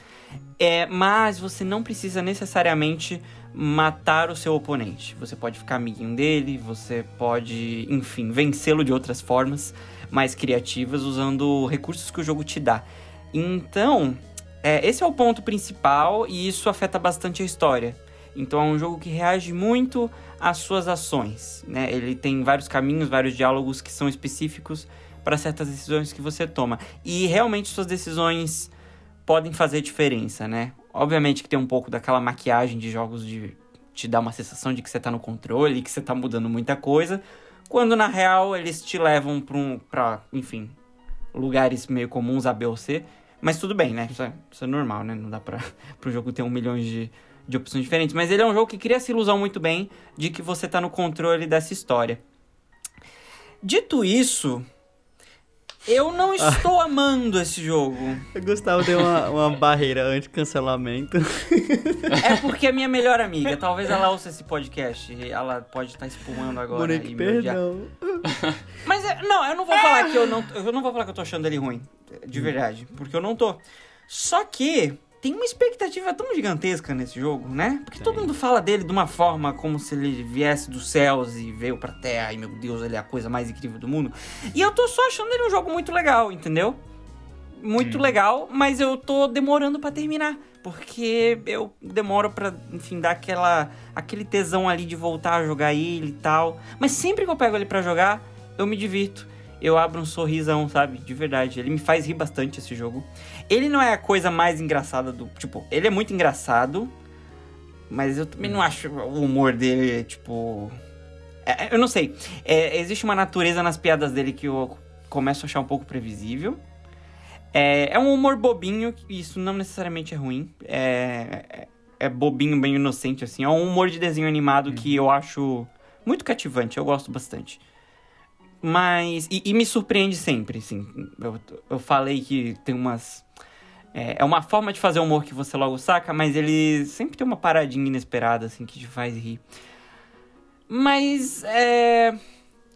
É, mas você não precisa necessariamente matar o seu oponente. Você pode ficar amiguinho dele, você pode, enfim, vencê-lo de outras formas mais criativas usando recursos que o jogo te dá. Então, é, esse é o ponto principal e isso afeta bastante a história. Então é um jogo que reage muito às suas ações. Né? Ele tem vários caminhos, vários diálogos que são específicos para certas decisões que você toma. E realmente suas decisões podem fazer diferença, né? Obviamente que tem um pouco daquela maquiagem de jogos de te dar uma sensação de que você tá no controle, que você tá mudando muita coisa, quando na real eles te levam para um, pra, enfim, lugares meio comuns A, B ou C. Mas tudo bem, né? Isso é, isso é normal, né? Não dá pra, pro jogo ter um milhão de, de opções diferentes. Mas ele é um jogo que cria essa ilusão muito bem de que você tá no controle dessa história. Dito isso, eu não estou amando esse jogo. O Gustavo deu uma, uma barreira anti-cancelamento. É porque é minha melhor amiga. Talvez ela ouça esse podcast. Ela pode estar espumando agora. Monique, perdão. Mas é, não, eu não vou falar que eu não. Eu não vou falar que eu tô achando ele ruim. De verdade. Porque eu não tô. Só que tem uma expectativa tão gigantesca nesse jogo, né? Porque Sim. todo mundo fala dele de uma forma como se ele viesse dos céus e veio pra terra, e meu Deus, ele é a coisa mais incrível do mundo. E eu tô só achando ele um jogo muito legal, entendeu? Muito hum. legal, mas eu tô demorando para terminar. Porque eu demoro pra, enfim, dar aquela, aquele tesão ali de voltar a jogar ele e tal. Mas sempre que eu pego ele para jogar, eu me divirto eu abro um sorrisão, sabe? De verdade. Ele me faz rir bastante esse jogo. Ele não é a coisa mais engraçada do. Tipo, ele é muito engraçado. Mas eu também não acho o humor dele, tipo. É, é, eu não sei. É, existe uma natureza nas piadas dele que eu começo a achar um pouco previsível. É, é um humor bobinho, isso não necessariamente é ruim. É, é, é bobinho, bem inocente, assim. É um humor de desenho animado que eu acho muito cativante, eu gosto bastante. Mas. E, e, me surpreende sempre, assim. Eu, eu falei que tem umas. É, é, uma forma de fazer humor que você logo saca, mas ele sempre tem uma paradinha inesperada, assim, que te faz rir. Mas. É.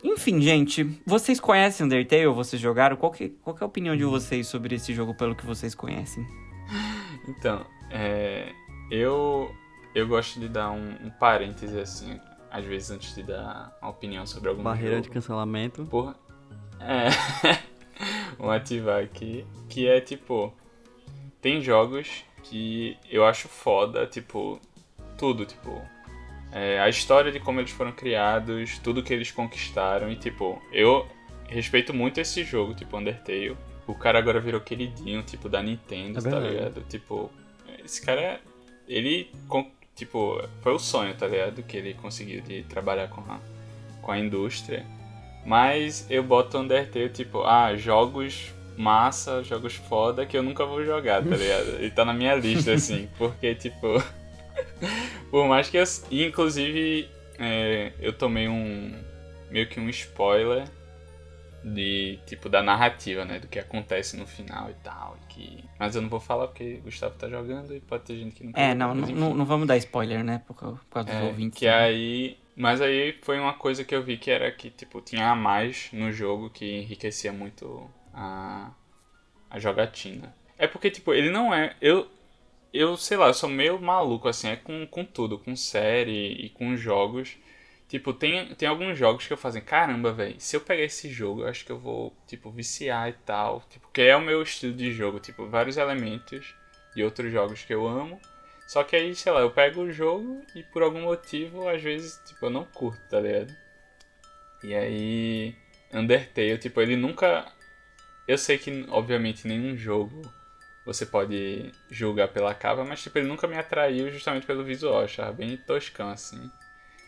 Enfim, gente, vocês conhecem Undertale? Vocês jogaram? Qual que, qual que é a opinião de vocês sobre esse jogo pelo que vocês conhecem? Então, é, eu, eu gosto de dar um, um parêntese assim às vezes antes de dar uma opinião sobre algum Barreira jogo. de cancelamento. Porra. É. Vamos ativar aqui. Que é tipo. Tem jogos que eu acho foda, tipo, tudo, tipo, é, a história de como eles foram criados, tudo que eles conquistaram e, tipo, eu respeito muito esse jogo, tipo, Undertale. O cara agora virou queridinho, tipo, da Nintendo, é tá ligado? Tipo, esse cara, ele, tipo, foi o sonho, tá ligado? Que ele conseguiu de trabalhar com a, com a indústria. Mas eu boto Undertale, tipo, ah, jogos massa, jogos foda que eu nunca vou jogar, tá ligado? Ele tá na minha lista, assim, porque, tipo. por mais que eu. Inclusive, é, eu tomei um. meio que um spoiler de tipo da narrativa, né, do que acontece no final e tal, que mas eu não vou falar porque o Gustavo tá jogando e pode ter gente que não É, não, não, não, vamos dar spoiler, né, por, por causa dos é, ouvintes. Que né? aí, mas aí foi uma coisa que eu vi que era que tipo tinha a mais no jogo que enriquecia muito a a jogatina. É porque tipo, ele não é, eu eu sei lá, eu sou meio maluco assim, é com com tudo, com série e com jogos. Tipo, tem, tem alguns jogos que eu faço, caramba, velho, se eu pegar esse jogo, eu acho que eu vou, tipo, viciar e tal. Tipo, que é o meu estilo de jogo, tipo, vários elementos de outros jogos que eu amo. Só que aí, sei lá, eu pego o jogo e por algum motivo, às vezes, tipo, eu não curto, tá ligado? E aí, Undertale, tipo, ele nunca. Eu sei que, obviamente, nenhum jogo você pode julgar pela capa, mas, tipo, ele nunca me atraiu justamente pelo visual, eu achava bem toscão, assim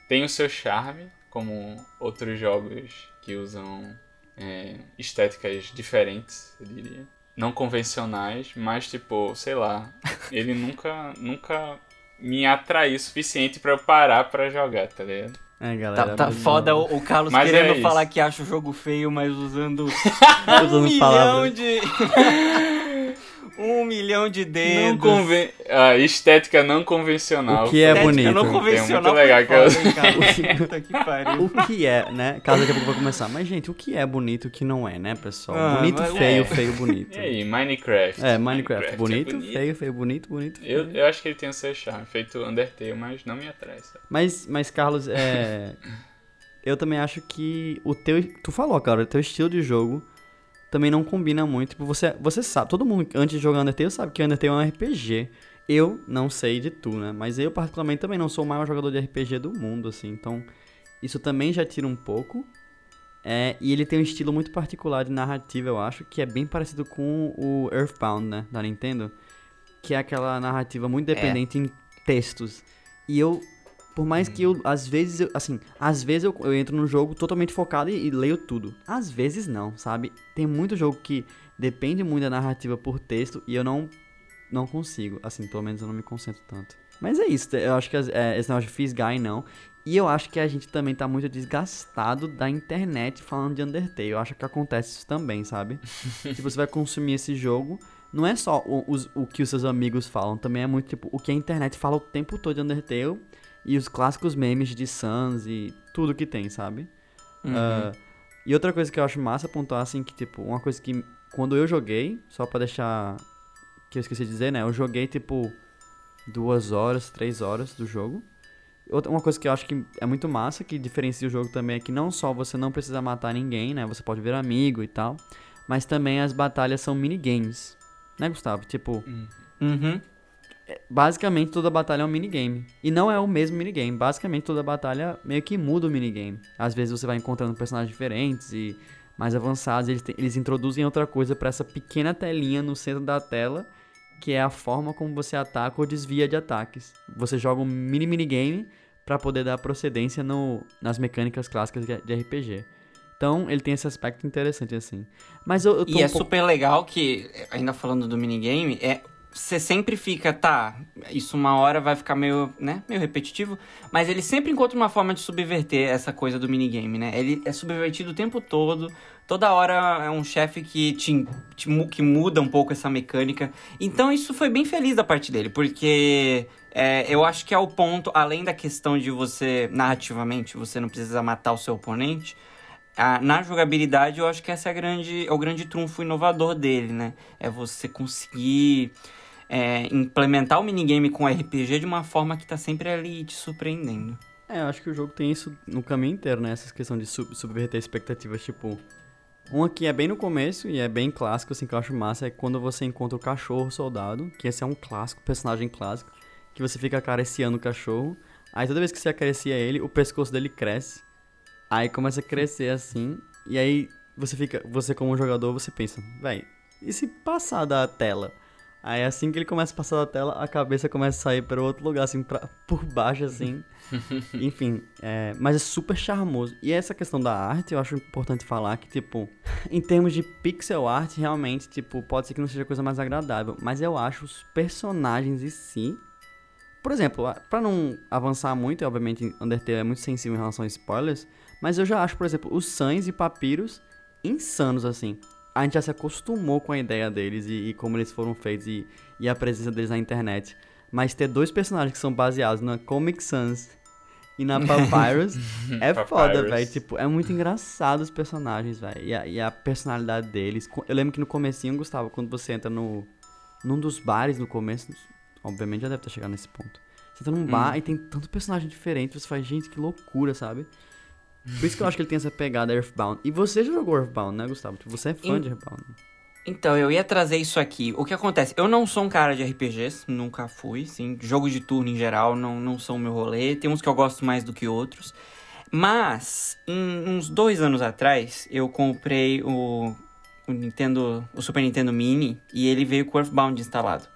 tem o seu charme, como outros jogos que usam é, estéticas diferentes, eu diria. Não convencionais, mas tipo, sei lá, ele nunca, nunca me atraiu o suficiente para eu parar para jogar, tá ligado? É, galera. Tá, tá foda o, o Carlos mas querendo é falar que acha o jogo feio, mas usando um milhão palavras. de. Um milhão de dedos. Não conven... ah, estética não convencional. O que é bonito. não convencional. É muito legal que eu... que. O que é, né? Caso daqui a pouco vai começar. Mas, gente, o que é bonito o que não é, né, pessoal? Ah, bonito, feio, é. feio, bonito. E aí, Minecraft. É, Minecraft. Minecraft bonito, é bonito, feio, feio, bonito, bonito. Feio. Eu, eu acho que ele tem o seu charme. Feito Undertale, mas não me atrai. Sabe? Mas, mas, Carlos, é... eu também acho que o teu... Tu falou, cara, o teu estilo de jogo também não combina muito. Tipo, você, você sabe, todo mundo antes de jogar Undertale sabe que Undertale é um RPG. Eu não sei de tu, né? Mas eu, particularmente, também não sou o maior jogador de RPG do mundo, assim. Então, isso também já tira um pouco. É, e ele tem um estilo muito particular de narrativa, eu acho, que é bem parecido com o Earthbound, né? Da Nintendo. Que é aquela narrativa muito é. dependente é. em textos. E eu por mais que eu, às vezes, eu, assim, às vezes eu, eu entro num jogo totalmente focado e, e, leio tudo. Às vezes não, sabe? Tem muito jogo que depende muito da narrativa por texto e eu não, não consigo. Assim, pelo menos eu não me concentro tanto. Mas é isso, eu acho que é, esse negócio de Fizz Guy não. E eu acho que a gente também tá muito desgastado da internet falando de Undertale. Eu acho que acontece isso também, sabe? Se você vai consumir esse jogo, não é só o, o, o que os seus amigos falam, também é muito tipo o que a internet fala o tempo todo de Undertale e os clássicos memes de Sans e tudo que tem, sabe? Uhum. Uh, e outra coisa que eu acho massa pontuar, assim, que, tipo, uma coisa que quando eu joguei, só pra deixar. que eu esqueci de dizer, né? Eu joguei, tipo, duas horas, três horas do jogo. Outra, uma coisa que eu acho que é muito massa, que diferencia o jogo também, é que não só você não precisa matar ninguém, né? Você pode ver amigo e tal. Mas também as batalhas são minigames. Né, Gustavo? Tipo. Uhum basicamente toda batalha é um minigame. E não é o mesmo minigame. Basicamente toda batalha meio que muda o minigame. Às vezes você vai encontrando personagens diferentes e mais avançados. Eles, eles introduzem outra coisa para essa pequena telinha no centro da tela, que é a forma como você ataca ou desvia de ataques. Você joga um mini minigame para poder dar procedência no, nas mecânicas clássicas de RPG. Então, ele tem esse aspecto interessante, assim. Mas eu, eu E um é pouco... super legal que, ainda falando do minigame, é você sempre fica, tá, isso uma hora vai ficar meio, né, meio repetitivo, mas ele sempre encontra uma forma de subverter essa coisa do minigame, né? Ele é subvertido o tempo todo, toda hora é um chefe que te, te, que muda um pouco essa mecânica. Então isso foi bem feliz da parte dele, porque é, eu acho que é o ponto, além da questão de você, narrativamente, você não precisa matar o seu oponente, a, na jogabilidade, eu acho que esse é, grande, é o grande trunfo inovador dele, né? É você conseguir é, implementar o minigame com RPG de uma forma que tá sempre ali te surpreendendo. É, eu acho que o jogo tem isso no caminho inteiro, né? Essa questão de sub subverter expectativas, tipo... Uma que é bem no começo e é bem clássico, assim, que eu acho massa, é quando você encontra o cachorro soldado, que esse é um clássico, personagem clássico, que você fica acariciando o cachorro. Aí toda vez que você acaricia ele, o pescoço dele cresce. Aí começa a crescer assim, e aí você fica, você como jogador, você pensa, véi, e se passar da tela? Aí assim que ele começa a passar da tela, a cabeça começa a sair para outro lugar, assim, pra, por baixo, assim. Enfim, é, mas é super charmoso. E essa questão da arte, eu acho importante falar que, tipo, em termos de pixel art, realmente, tipo, pode ser que não seja a coisa mais agradável, mas eu acho os personagens em si. Por exemplo, para não avançar muito, e obviamente Undertale é muito sensível em relação a spoilers, mas eu já acho, por exemplo, os Sans e Papiros insanos, assim a gente já se acostumou com a ideia deles e, e como eles foram feitos e, e, a presença deles na internet. Mas ter dois personagens que são baseados na Comic Sans e na Papyrus é Papyrus. foda, velho. Tipo, é muito engraçado os personagens, velho. E, e, a personalidade deles. Eu lembro que no comecinho, Gustavo, quando você entra no num dos bares no começo, obviamente já deve estar chegando nesse ponto. Você entra num hum. bar e tem tanto personagem diferente, você faz, gente, que loucura, sabe? Por isso que eu acho que ele tem essa pegada Earthbound. E você já jogou Earthbound, né, Gustavo? Tipo, você é fã In... de Earthbound. Então, eu ia trazer isso aqui. O que acontece? Eu não sou um cara de RPGs, nunca fui, sim. Jogos de turno em geral não, não são o meu rolê. Tem uns que eu gosto mais do que outros. Mas, em, uns dois anos atrás, eu comprei o, o Nintendo, o Super Nintendo Mini e ele veio com o Earthbound instalado.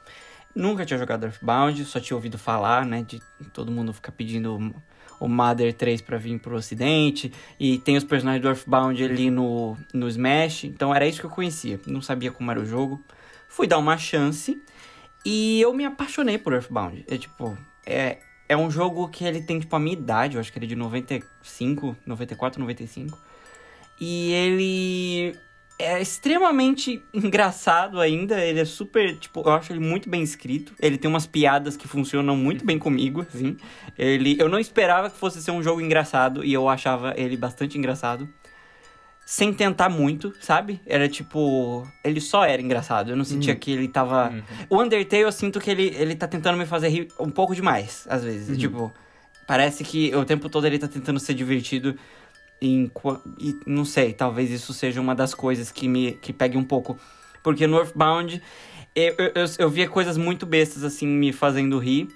Nunca tinha jogado Earthbound, só tinha ouvido falar, né? De todo mundo ficar pedindo o Mother 3 para vir pro ocidente, e tem os personagens do Earthbound ali no, no Smash, então era isso que eu conhecia, não sabia como era o jogo. Fui dar uma chance e eu me apaixonei por Earthbound. É tipo, é, é um jogo que ele tem tipo a minha idade, eu acho que ele é de 95, 94, 95. E ele é extremamente engraçado ainda. Ele é super, tipo, eu acho ele muito bem escrito. Ele tem umas piadas que funcionam muito bem comigo, assim. Ele, eu não esperava que fosse ser um jogo engraçado e eu achava ele bastante engraçado. Sem tentar muito, sabe? Era tipo. Ele só era engraçado. Eu não sentia uhum. que ele tava. Uhum. O Undertale, eu sinto que ele, ele tá tentando me fazer rir um pouco demais, às vezes. Uhum. Tipo, parece que o tempo todo ele tá tentando ser divertido e não sei, talvez isso seja uma das coisas que me que pegue um pouco. Porque no Earthbound eu, eu, eu via coisas muito bestas assim me fazendo rir.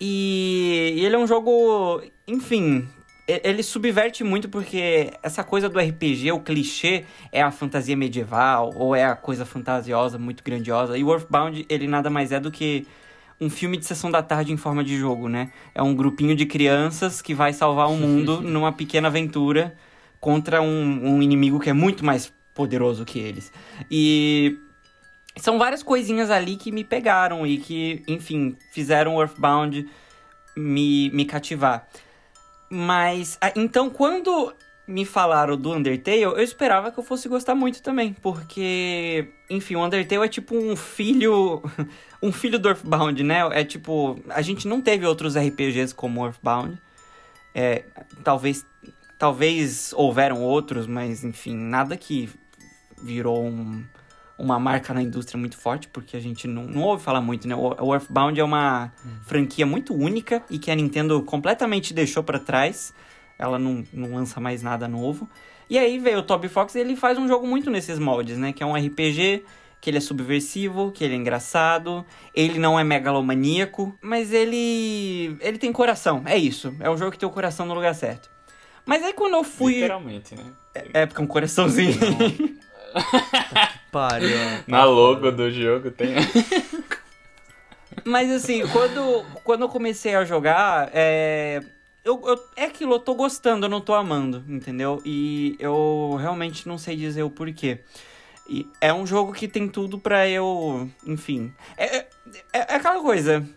E, e ele é um jogo, enfim, ele subverte muito porque essa coisa do RPG, o clichê, é a fantasia medieval ou é a coisa fantasiosa muito grandiosa. E o Earthbound, ele nada mais é do que um filme de sessão da tarde em forma de jogo, né? É um grupinho de crianças que vai salvar o mundo numa pequena aventura contra um, um inimigo que é muito mais poderoso que eles. E são várias coisinhas ali que me pegaram e que, enfim, fizeram Earthbound me, me cativar. Mas, então, quando me falaram do Undertale, eu esperava que eu fosse gostar muito também, porque, enfim, o Undertale é tipo um filho, um filho do Earthbound, né? É tipo, a gente não teve outros RPGs como Earthbound. É, talvez, talvez houveram outros, mas enfim, nada que virou um, uma marca na indústria muito forte, porque a gente não, não ouve falar muito, né? O, Earthbound é uma hum. franquia muito única e que a Nintendo completamente deixou para trás ela não, não lança mais nada novo. E aí veio o Toby Fox e ele faz um jogo muito nesses moldes, né? Que é um RPG, que ele é subversivo, que ele é engraçado, ele não é megalomaníaco, mas ele ele tem coração, é isso. É um jogo que tem o coração no lugar certo. Mas aí quando eu fui... Literalmente, né? É, é porque é um coraçãozinho. Pare, Na logo do jogo tem... Mas assim, quando, quando eu comecei a jogar, é, eu, eu, é aquilo, eu tô gostando, eu não tô amando, entendeu? E eu realmente não sei dizer o porquê. E é um jogo que tem tudo pra eu. Enfim. É, é, é, é aquela coisa.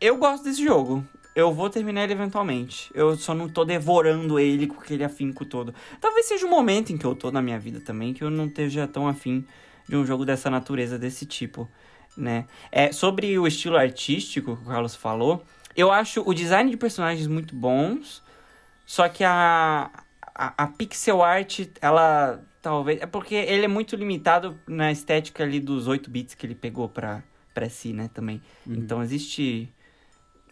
Eu gosto desse jogo. Eu vou terminar ele eventualmente. Eu só não tô devorando ele com aquele afinco todo. Talvez seja um momento em que eu tô na minha vida também que eu não esteja tão afim de um jogo dessa natureza, desse tipo, né? É, sobre o estilo artístico que o Carlos falou, eu acho o design de personagens muito bons, só que a, a, a, pixel art, ela talvez. É porque ele é muito limitado na estética ali dos 8 bits que ele pegou pra, pra si, né, também. Uhum. Então existe.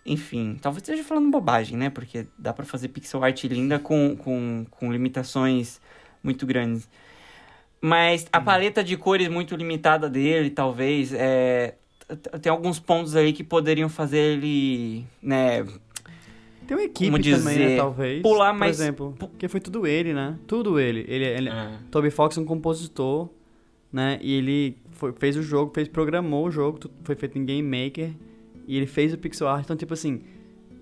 Enfim, talvez esteja falando bobagem, né? Porque dá para fazer pixel art linda com, com, com limitações muito grandes. Mas a paleta de cores muito limitada dele, talvez, é... tem alguns pontos aí que poderiam fazer ele, né... Tem uma equipe dizer, também, né, talvez. Pular mais... Por exemplo, porque foi tudo ele, né? Tudo ele. ele, ele é. Toby Fox é um compositor, né? E ele foi, fez o jogo, fez, programou o jogo, foi feito em Game Maker. E ele fez o pixel art. Então, tipo assim,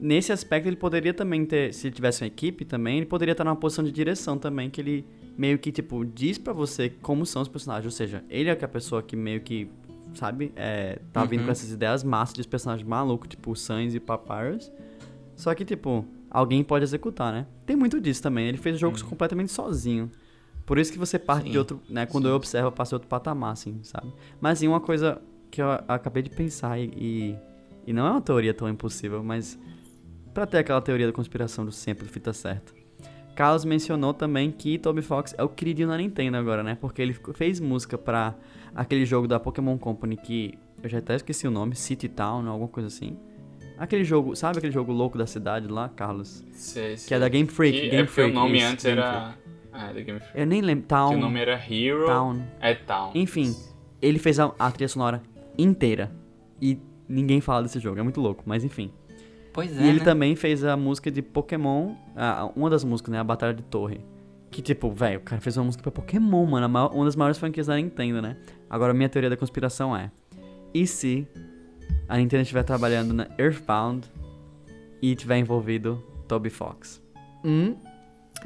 nesse aspecto ele poderia também ter, se ele tivesse uma equipe também, ele poderia estar numa posição de direção também, que ele meio que, tipo, diz para você como são os personagens. Ou seja, ele é é a pessoa que meio que, sabe, é, tá vindo com uhum. essas ideias massas de personagens malucos, tipo Sans e Papyrus. Só que, tipo, alguém pode executar, né? Tem muito disso também. Ele fez jogos uhum. completamente sozinho. Por isso que você parte Sim. de outro, né? Quando Sim. eu observo, eu passo outro patamar, assim, sabe? Mas, assim, uma coisa que eu acabei de pensar e, e, e não é uma teoria tão impossível, mas para ter aquela teoria da conspiração do sempre fita certa. Carlos mencionou também que Toby Fox é o queridinho da Nintendo agora, né? Porque ele fez música para aquele jogo da Pokémon Company que eu já até esqueci o nome, City Town, alguma coisa assim. Aquele jogo, sabe aquele jogo louco da cidade lá, Carlos? Sei, sei. Que é da Game Freak. Que Game é Freak, o nome isso, antes era. Ah, da Game Freak. Eu nem lembro. Town. Que o nome era Hero. Town. É Town. Enfim, ele fez a, a trilha sonora inteira. E ninguém fala desse jogo. É muito louco, mas enfim. Pois é. E ele né? também fez a música de Pokémon, a, uma das músicas, né? A Batalha de Torre. Que tipo, velho, o cara fez uma música pra Pokémon, mano. Maior, uma das maiores franquias da Nintendo, né? Agora, minha teoria da conspiração é: e se a Nintendo estiver trabalhando na Earthbound e tiver envolvido Toby Fox? Hum?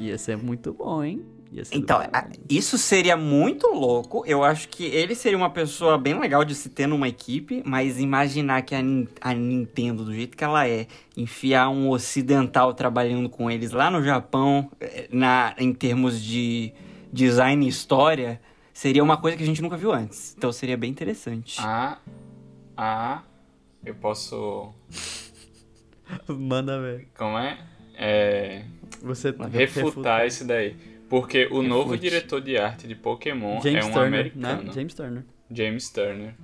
Ia ser muito bom, hein? Então, isso seria muito louco. Eu acho que ele seria uma pessoa bem legal de se ter numa equipe, mas imaginar que a, a Nintendo, do jeito que ela é, enfiar um ocidental trabalhando com eles lá no Japão, eh, na, em termos de design e história, seria uma coisa que a gente nunca viu antes. Então seria bem interessante. Ah, ah, eu posso. Manda ver. Como é? É. Você refutar esse daí. Porque o novo diretor de arte de Pokémon James é um Turner, americano. Né? James Turner. James Turner.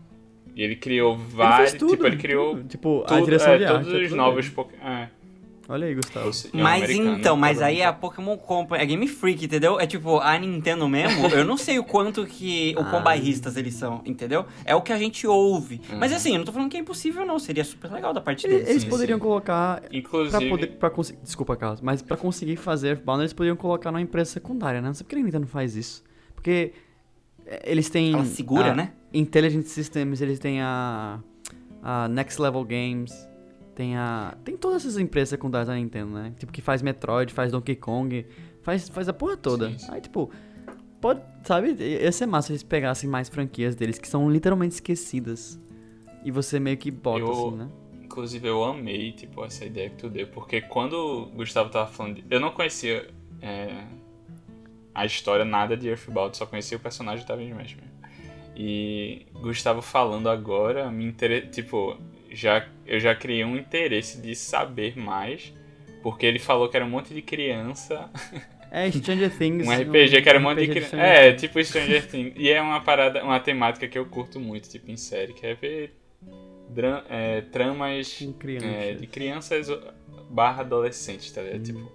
E ele criou vários. Ele tipo, ele criou. Tudo. Tipo, a direção é, de arte. Todos é os novos Pokémon. É. Olha aí, Gustavo. É mas então, mas aí é a Pokémon Company, é Game Freak, entendeu? É tipo, a Nintendo mesmo, eu não sei o quanto que, o quão ah. bairristas eles são, entendeu? É o que a gente ouve. Uhum. Mas assim, eu não tô falando que é impossível não, seria super legal da parte deles. Eles sim, poderiam sim. colocar, Inclusive... pra poder, pra conseguir, desculpa, Carlos, mas pra conseguir fazer Bound, eles poderiam colocar numa empresa secundária, né? Não sei por que a Nintendo faz isso. Porque eh, eles têm... Ela segura, né? Intelligent Systems, eles têm a, a Next Level Games... Tem a. Tem todas essas empresas secundárias da Nintendo, né? Tipo, que faz Metroid, faz Donkey Kong, faz, faz a porra toda. Sim. Aí, tipo, pode. Sabe? Ia ser massa se eles pegassem mais franquias deles que são literalmente esquecidas. E você meio que bota, eu, assim, né? Inclusive, eu amei, tipo, essa ideia que tu deu. Porque quando o Gustavo tava falando. De... Eu não conhecia é, a história, nada de Earthbound, só conhecia o personagem Tavin Smash mesmo. E Gustavo falando agora, me inter... tipo, já, eu já criei um interesse de saber mais, porque ele falou que era um monte de criança. É, Stranger Things. um RPG que era um monte de criança. É, tipo Stranger Things. E é uma parada, uma temática que eu curto muito, tipo, em série, que é ver é, tramas é, de crianças barra adolescentes, tá ligado? Hum. Tipo,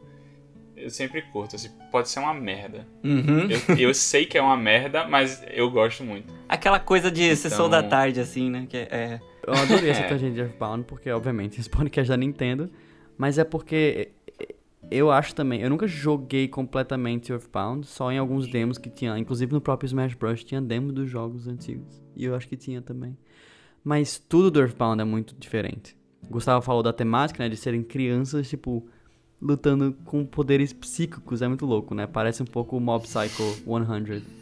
eu sempre curto, assim, pode ser uma merda. Uhum. Eu, eu, sei que é uma merda, mas eu gosto muito. Aquela coisa de então... sessão da tarde, assim, né? Que é... Eu adorei essa tangente de Earthbound, porque, obviamente, esse podcast da Nintendo. Mas é porque eu acho também. Eu nunca joguei completamente Earthbound, só em alguns demos que tinha. Inclusive no próprio Smash Bros. tinha demo dos jogos antigos. E eu acho que tinha também. Mas tudo do Earthbound é muito diferente. Gustavo falou da temática, né? De serem crianças, tipo, lutando com poderes psíquicos. É muito louco, né? Parece um pouco o Mob Psycho 100.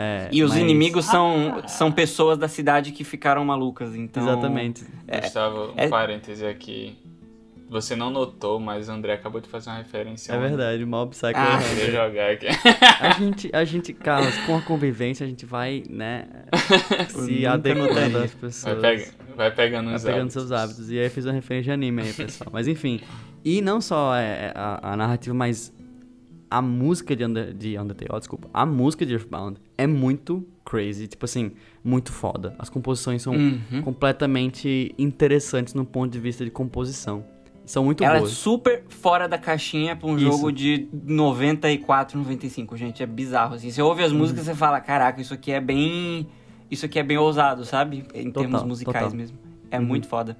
É, e os mas... inimigos são, são pessoas da cidade que ficaram malucas, então... Exatamente. É, Gustavo, um é... parêntese aqui. Você não notou, mas o André acabou de fazer uma referência. É verdade, Mob Psycho. Ah, eu jogar aqui. A gente, a gente, Carlos, com a convivência, a gente vai, né, se adequando às pessoas. Vai, pega, vai pegando os vai pegando hábitos. seus hábitos. E aí fiz uma referência de anime aí, pessoal. Mas enfim. E não só é, a, a narrativa, mas a música de, Under, de Undertale, oh, desculpa, a música de Earthbound é muito crazy, tipo assim, muito foda. As composições são uhum. completamente interessantes no ponto de vista de composição. São muito Ela boas. é super fora da caixinha pra um Isso. jogo de 94, 95, gente. É bizarro, assim. Você ouve as Uhum. músicas e você fala, caraca, isso aqui é bem... Isso aqui é bem ousado, sabe? Em Total, termos musicais total. mesmo. É Uhum. muito foda.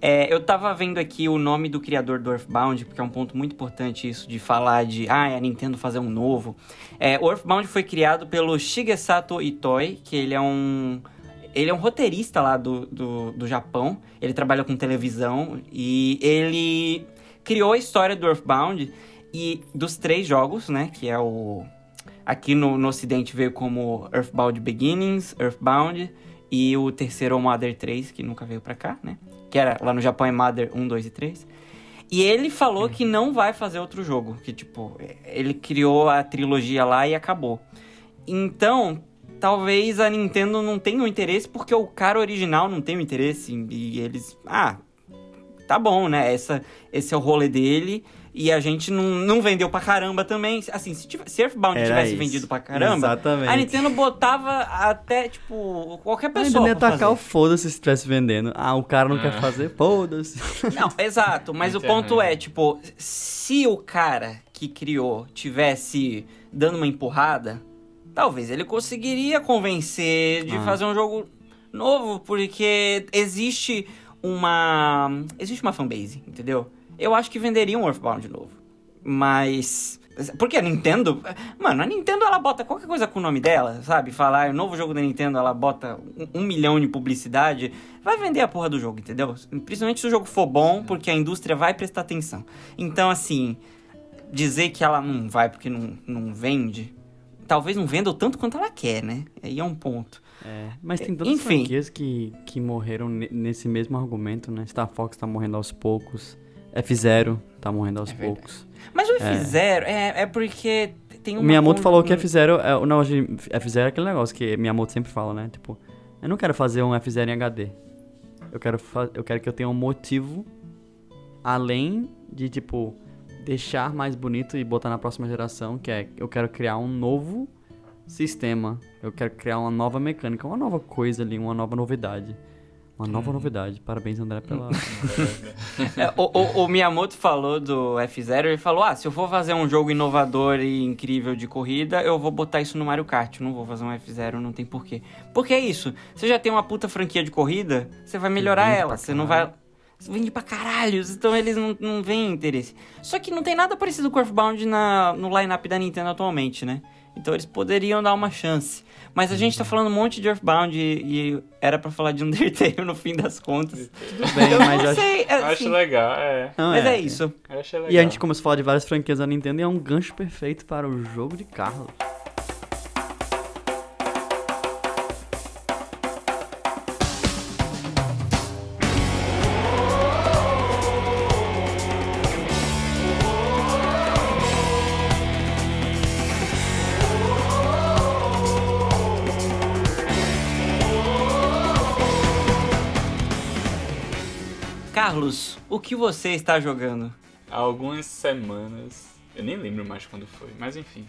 É, eu tava vendo aqui o nome do criador do Earthbound, porque é um ponto muito importante isso de falar de, ah, é a Nintendo fazer um novo. É, o Earthbound foi criado pelo Shigesato Itoi, que ele é um... Ele é um roteirista lá do, do, do Japão. Ele trabalha com televisão e ele criou a história do Earthbound e dos três jogos, né? Que é o. Aqui no, no ocidente veio como Earthbound Beginnings, Earthbound e o terceiro é o Mother 3, que nunca veio pra cá, né? Que era lá no Japão é Mother 1, 2 e 3. E ele falou que não vai fazer outro jogo. Que, tipo, ele criou a trilogia lá e acabou. Então, talvez a Nintendo não tenha o interesse porque o cara original não tem o interesse. E eles. Ah, tá bom, né? Essa, esse é o rolê dele. E a gente não, não vendeu pra caramba também. Assim, se, tivesse, se Earthbound Era tivesse isso. vendido pra caramba, Exatamente. a Nintendo botava até, tipo, qualquer pessoa. não ia pra tacar o foda-se se estivesse vendendo. Ah, o cara não É. quer fazer, foda-se. Não, exato, mas o ponto é, tipo, se o cara que criou tivesse dando uma empurrada, talvez ele conseguiria convencer de Ah. fazer um jogo novo, porque existe uma existe uma fanbase, entendeu? Eu acho que venderia um Earthbound novo. Mas porque a Nintendo, mano, a Nintendo ela bota qualquer coisa com o nome dela, sabe? Falar, o novo jogo da Nintendo, ela bota um, um milhão de publicidade, vai vender a porra do jogo, entendeu? Principalmente se o jogo for bom, porque a indústria vai prestar atenção. Então, assim, dizer que ela não vai porque não, não vende, talvez não venda o tanto quanto ela quer, né? Aí é um ponto. É, mas tem tantas Enfim. franquias que, que morreram ne- nesse mesmo argumento, né? Star Fox tá morrendo aos poucos. F-Zero tá morrendo aos É poucos. Mas o F0 é, é porque tem O uma... Miyamoto falou que F-Zero é o negócio de F-Zero é aquele negócio que Miyamoto sempre fala, né? Tipo, eu não quero fazer um F-Zero em HD. Eu quero, eu quero que eu tenha um motivo além de, tipo, deixar mais bonito e botar na próxima geração, que é eu quero criar um novo sistema. Eu quero criar uma nova mecânica, uma nova coisa ali, uma nova novidade. Uma nova novidade. Parabéns, André, pela. É, o, o- o Miyamoto falou do F0, ele falou, ah, se eu for fazer um jogo inovador e incrível de corrida, eu vou botar isso no Mario Kart, eu não vou fazer um F0, não tem porquê. Porque é isso, você já tem uma puta franquia de corrida, você vai melhorar ela, você não vai... Você vende pra caralho, então eles não, não veem interesse. Só que não tem nada parecido com o Earthbound na, no line-up da Nintendo atualmente, né? Então eles poderiam dar uma chance. Mas a gente tá falando um monte de Earthbound e, e era pra falar de Undertale no fim das contas. Tudo bem, eu mas não acho. sei, Eu assim, acho legal, é. Não, mas é isso. Eu achei legal. E a gente começou a falar de várias franquias da Nintendo e é um gancho perfeito para o jogo de carros. Carlos, o que você está jogando? Há algumas semanas, eu nem lembro mais quando foi, mas enfim.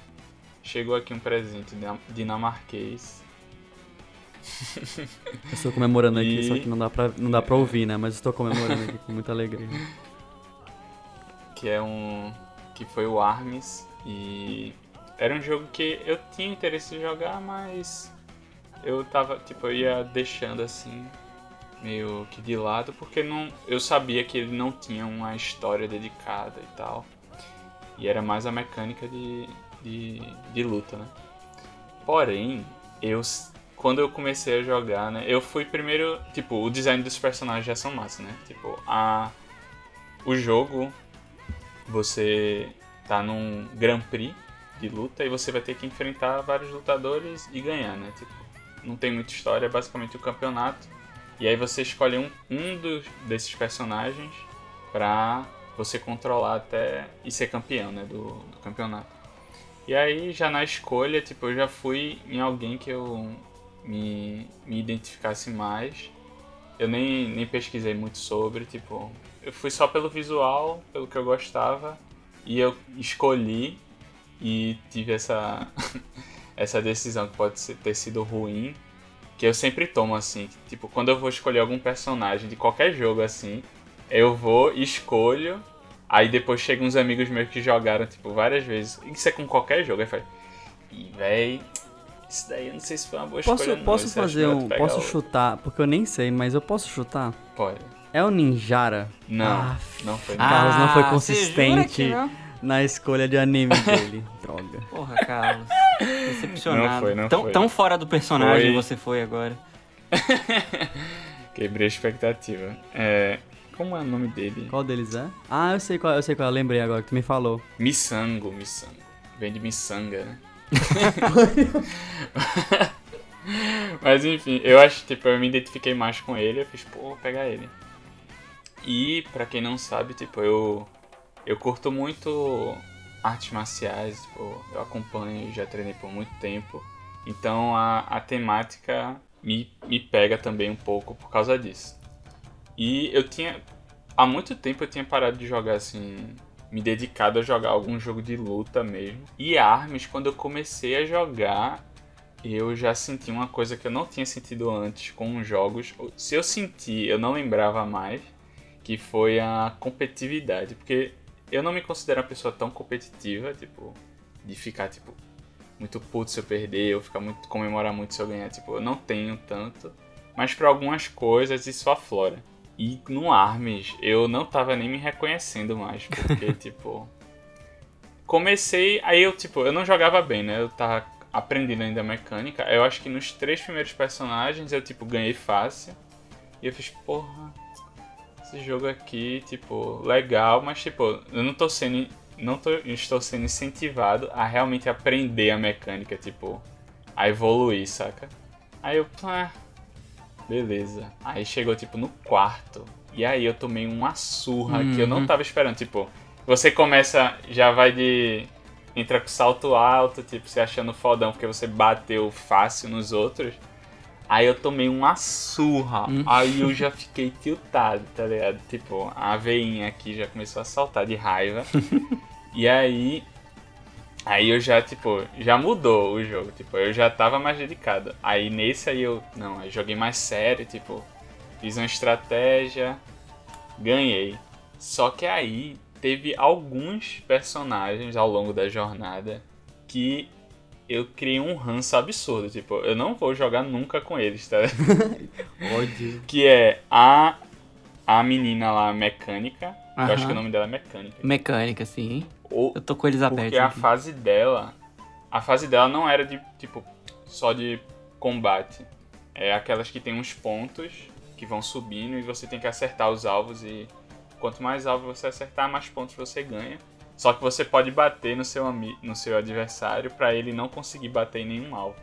Chegou aqui um presente dina- dinamarquês. Eu estou comemorando aqui, E- só que não dá, pra, não dá pra ouvir, né? Mas estou comemorando aqui com muita alegria. que é um que foi o Arms e era um jogo que eu tinha interesse em jogar, mas eu tava, tipo, eu ia deixando assim meio que de lado porque não eu sabia que ele não tinha uma história dedicada e tal. E era mais a mecânica de, de, de luta, né? Porém, eu quando eu comecei a jogar, né, eu fui primeiro, tipo, o design dos personagens já são massa, né? Tipo, a o jogo você tá num Grand Prix de luta e você vai ter que enfrentar vários lutadores e ganhar, né? Tipo, não tem muita história, é basicamente o campeonato. E aí você escolhe um, um dos, desses personagens pra você controlar até e ser campeão, né? Do, do campeonato. E aí já na escolha, tipo, eu já fui em alguém que eu me, me identificasse mais. Eu nem, nem pesquisei muito sobre, tipo, eu fui só pelo visual, pelo que eu gostava, e eu escolhi e tive essa essa decisão que pode ter sido ruim, que eu sempre tomo assim, que, tipo, quando eu vou escolher algum personagem de qualquer jogo assim, eu vou, escolho, aí depois chegam uns amigos meus que jogaram, tipo, várias vezes. Isso é com qualquer jogo, aí faz. E véi. Isso daí eu não sei se foi uma boa posso, escolha. Posso não, fazer um. Posso chutar, porque eu nem sei, mas eu posso chutar? Pode. É o Ninjara? Não, ah, não foi. Ah, Carlos não foi consistente na escolha de anime dele. Droga. Porra, Carlos. Decepcionado. Não foi, não tão, foi. tão fora do personagem foi. você foi agora. Quebrei a expectativa. É, como é o nome dele? Qual deles é? Ah, eu sei qual, eu sei qual, eu lembrei agora que tu me falou. Missango, Missango. Vem de miçanga, né? Mas enfim, eu acho, tipo, eu me identifiquei mais com ele, eu fiz, pô, vou pegar ele. E, pra quem não sabe, tipo, eu. Eu curto muito artes marciais, tipo, eu acompanho, já treinei por muito tempo. Então a, a temática me, me pega também um pouco por causa disso. E eu tinha. Há muito tempo eu tinha parado de jogar assim. Me dedicado a jogar algum jogo de luta mesmo. E Arms, quando eu comecei a jogar, eu já senti uma coisa que eu não tinha sentido antes com os jogos. Se eu senti, eu não lembrava mais, que foi a competitividade. Porque eu não me considero uma pessoa tão competitiva, tipo, de ficar, tipo, muito puto se eu perder, ou ficar muito, comemorar muito se eu ganhar, tipo, eu não tenho tanto. Mas para algumas coisas isso aflora. E no Arms eu não tava nem me reconhecendo mais, porque, tipo. Comecei, aí eu, tipo, eu não jogava bem, né? Eu tava aprendendo ainda a mecânica. Eu acho que nos três primeiros personagens eu, tipo, ganhei fácil. E eu fiz, porra, esse jogo aqui, tipo, legal, mas, tipo, eu não tô sendo. Não tô, estou sendo incentivado a realmente aprender a mecânica, tipo, a evoluir, saca? Aí eu, ah, beleza. Aí chegou, tipo, no quarto. E aí eu tomei uma surra uhum. que eu não uhum. tava esperando. Tipo, você começa, já vai de. Entra com salto alto, tipo, se achando fodão porque você bateu fácil nos outros. Aí eu tomei uma surra. Hum. Aí eu já fiquei tiltado, tá ligado? Tipo, a veinha aqui já começou a saltar de raiva. e aí. Aí eu já, tipo, já mudou o jogo. Tipo, eu já tava mais dedicado. Aí nesse aí eu. Não, eu joguei mais sério, tipo, fiz uma estratégia, ganhei. Só que aí teve alguns personagens ao longo da jornada que eu criei um ranço absurdo. Tipo, eu não vou jogar nunca com eles, tá? Ódio. que é a, a menina lá, mecânica. Eu acho que o nome dela é mecânica. Mecânica, sim. Ou, eu tô com eles abertos. Porque a fase dela. A fase dela não era de, tipo, só de combate. É aquelas que tem uns pontos que vão subindo e você tem que acertar os alvos e quanto mais alvos você acertar, mais pontos você ganha. Só que você pode bater no seu, no seu adversário para ele não conseguir bater em nenhum alvo.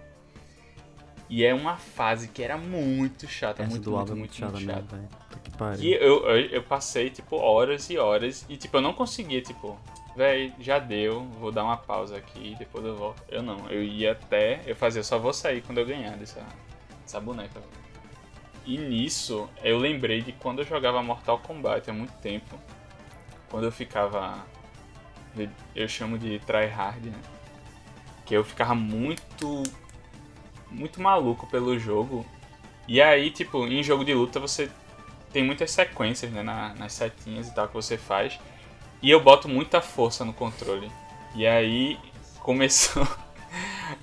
E é uma fase que era muito chata, Essa muito, do muito, muito, muito, chata. chata. Que e eu, eu, eu, passei, tipo, horas e horas e, tipo, eu não conseguia, tipo, véi, já deu, vou dar uma pausa aqui e depois eu volto. Eu não, eu ia até, eu fazia, só vou sair quando eu ganhar dessa, dessa boneca. E nisso, eu lembrei de quando eu jogava Mortal Kombat há muito tempo, quando eu ficava eu chamo de tryhard, né? Que eu ficava muito. muito maluco pelo jogo. E aí, tipo, em jogo de luta você tem muitas sequências, né? Na, nas setinhas e tal que você faz. E eu boto muita força no controle. E aí começou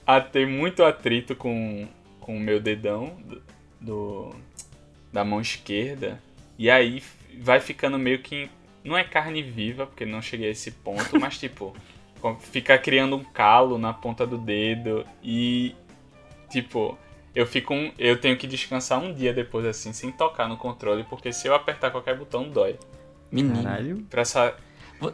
a ter muito atrito com, com o meu dedão do, do da mão esquerda. E aí vai ficando meio que não é carne viva, porque não cheguei a esse ponto, mas tipo, ficar criando um calo na ponta do dedo e tipo, eu fico um, eu tenho que descansar um dia depois assim, sem tocar no controle, porque se eu apertar qualquer botão dói. Menino. Caralho. Pra essa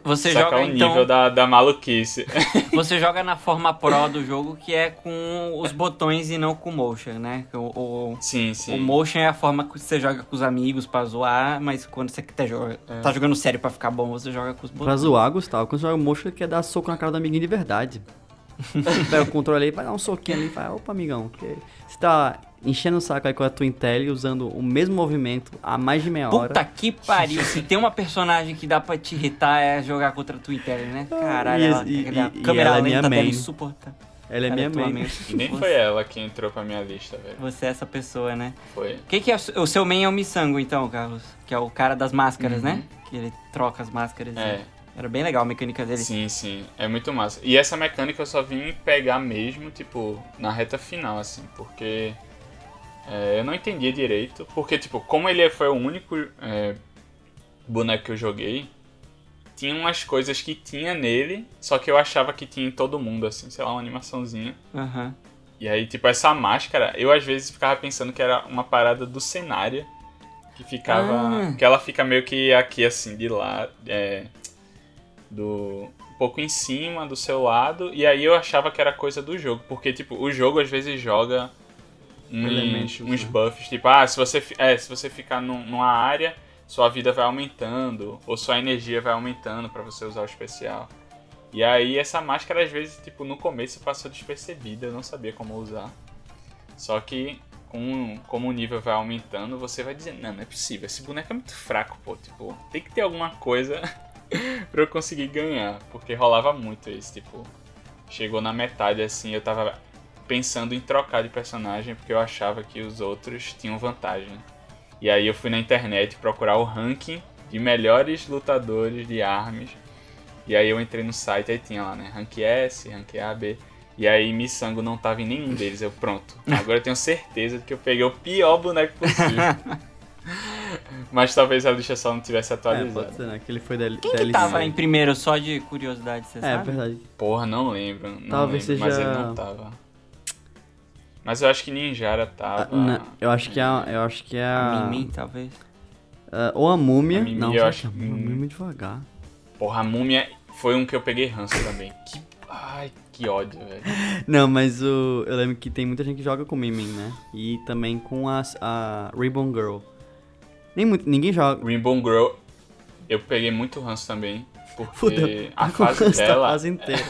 você joga o então... nível da, da maluquice. Você joga na forma pro do jogo, que é com os botões e não com motion, né? O, o, sim, sim. O motion é a forma que você joga com os amigos pra zoar, mas quando você tá, joga, é. tá jogando sério pra ficar bom, você joga com os botões. Pra zoar, Gustavo, quando você joga motion, quer dar soco na cara do amiguinho de verdade. Pega o controle aí, vai dar um soquinho ali e fala, opa, amigão, que você tá enchendo o saco aí com a tua Intel usando o mesmo movimento há mais de meia hora. Puta que pariu, se tem uma personagem que dá pra te irritar é jogar contra a tua Intel, né? Caralho, e, ela, e, ela, e, câmera ela lenta é minha insuportável. Ela é minha mãe. Nem foi ela que entrou pra minha lista, velho. Você é essa pessoa, né? Foi. O que, que é o seu main é o Missango, então, Carlos? Que é o cara das máscaras, né? uhum. né? Que ele troca as máscaras. É. Era bem legal a mecânica dele. Sim, sim. É muito massa. E essa mecânica eu só vim pegar mesmo, tipo, na reta final, assim, porque é, eu não entendia direito. Porque, tipo, como ele foi o único é, boneco que eu joguei, tinha umas coisas que tinha nele, só que eu achava que tinha em todo mundo, assim, sei lá, uma animaçãozinha. Uhum. E aí, tipo, essa máscara, eu às vezes ficava pensando que era uma parada do cenário. Que ficava. Ah. Que ela fica meio que aqui, assim, de lá. É, do um pouco em cima do seu lado e aí eu achava que era coisa do jogo, porque tipo, o jogo às vezes joga uns, uns buffs, tipo, ah, se você, é, se você ficar num, numa área, sua vida vai aumentando ou sua energia vai aumentando para você usar o especial. E aí essa máscara às vezes, tipo, no começo passou despercebida, eu não sabia como usar. Só que com, como o nível vai aumentando, você vai dizer, não, não é possível, esse boneco é muito fraco, pô, tipo, tem que ter alguma coisa pra eu conseguir ganhar. Porque rolava muito isso, tipo. Chegou na metade assim, eu tava pensando em trocar de personagem porque eu achava que os outros tinham vantagem. E aí eu fui na internet procurar o ranking de melhores lutadores de armas. E aí eu entrei no site e tinha lá, né? Rank S, Rank A, B. E aí Missango não tava em nenhum deles. Eu, pronto. Agora eu tenho certeza de que eu peguei o pior boneco possível. Mas talvez a lixa só não tivesse atualizado. É, pode ser, né? Que ele foi da Quem que tava em primeiro, só de curiosidade, você é, sabe? É, verdade. Porra, não lembro. Não talvez lembro, seja... Mas ele não tava. Mas eu acho que Ninjara tava... Ah, eu acho que é... Eu acho que é a... a Mimim, talvez. Uh, ou a Múmia. A Mimi, não, eu acho... A Múmia é muito devagar. Porra, a Múmia foi um que eu peguei ranço também. Que... Ai, que ódio, velho. Não, mas o... eu lembro que tem muita gente que joga com Mimim, né? E também com a, a Ribbon Girl. Nem muito, ninguém joga. Rainbow Girl, eu peguei muito ranço também. Porque Fudeu, a fase dela. fase inteira.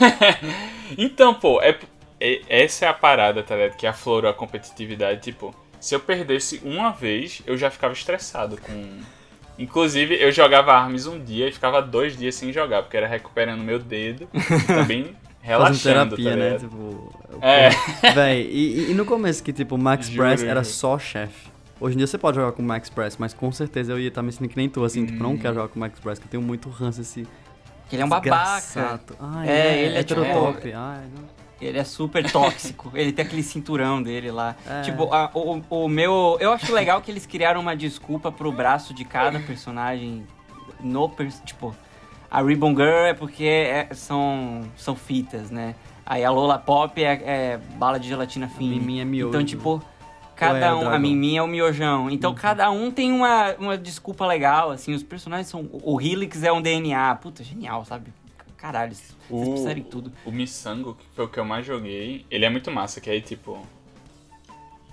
então, pô, é, essa é a parada, tá ligado? Que aflorou a competitividade. Tipo, se eu perdesse uma vez, eu já ficava estressado com. Inclusive, eu jogava armas um dia e ficava dois dias sem jogar, porque era recuperando meu dedo e também relaxando, terapia, tá né? Tipo, é. Véi, e, e, no começo que, tipo, o Max Press era só chefe. Hoje em dia você pode jogar com o Max Press, mas com certeza eu ia estar me sentindo que nem tu, assim, hum. tipo, não quero jogar com o Max Press, que eu tenho muito ranço esse. Ele é um babaca. Ai, é, é, ele é tipo, top. Ai, não. Ele é super tóxico. ele tem aquele cinturão dele lá. É. Tipo, a, o, o meu. Eu acho legal que eles criaram uma desculpa pro braço de cada personagem no. Tipo, a Ribbon Girl é porque é, são, são fitas, né? Aí a Lola Pop é, é bala de gelatina fina. A é miojo. Então, tipo, Cada um, a Mimi é o miojão. Então uhum. cada um tem uma, uma desculpa legal, assim. Os personagens são. O Helix é um DNA. Puta, genial, sabe? Caralho, vocês o, precisam tudo. O Missango, que foi o que eu mais joguei, ele é muito massa, que aí, tipo.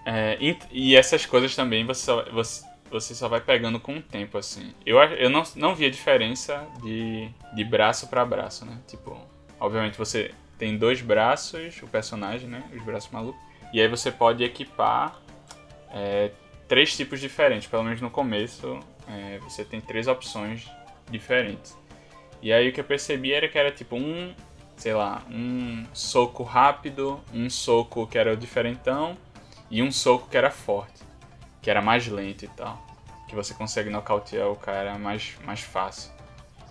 É, e, e, essas coisas também você só, você, você só vai pegando com o tempo, assim. Eu, eu não, não vi a diferença de, de braço para braço, né? Tipo, obviamente você tem dois braços, o personagem, né? Os braços malucos. E aí você pode equipar é, três tipos diferentes, pelo menos no começo é, você tem três opções diferentes. E aí o que eu percebi era que era tipo um, sei lá, um soco rápido, um soco que era o diferentão e um soco que era forte, que era mais lento e tal. Que você consegue nocautear o cara mais, mais fácil.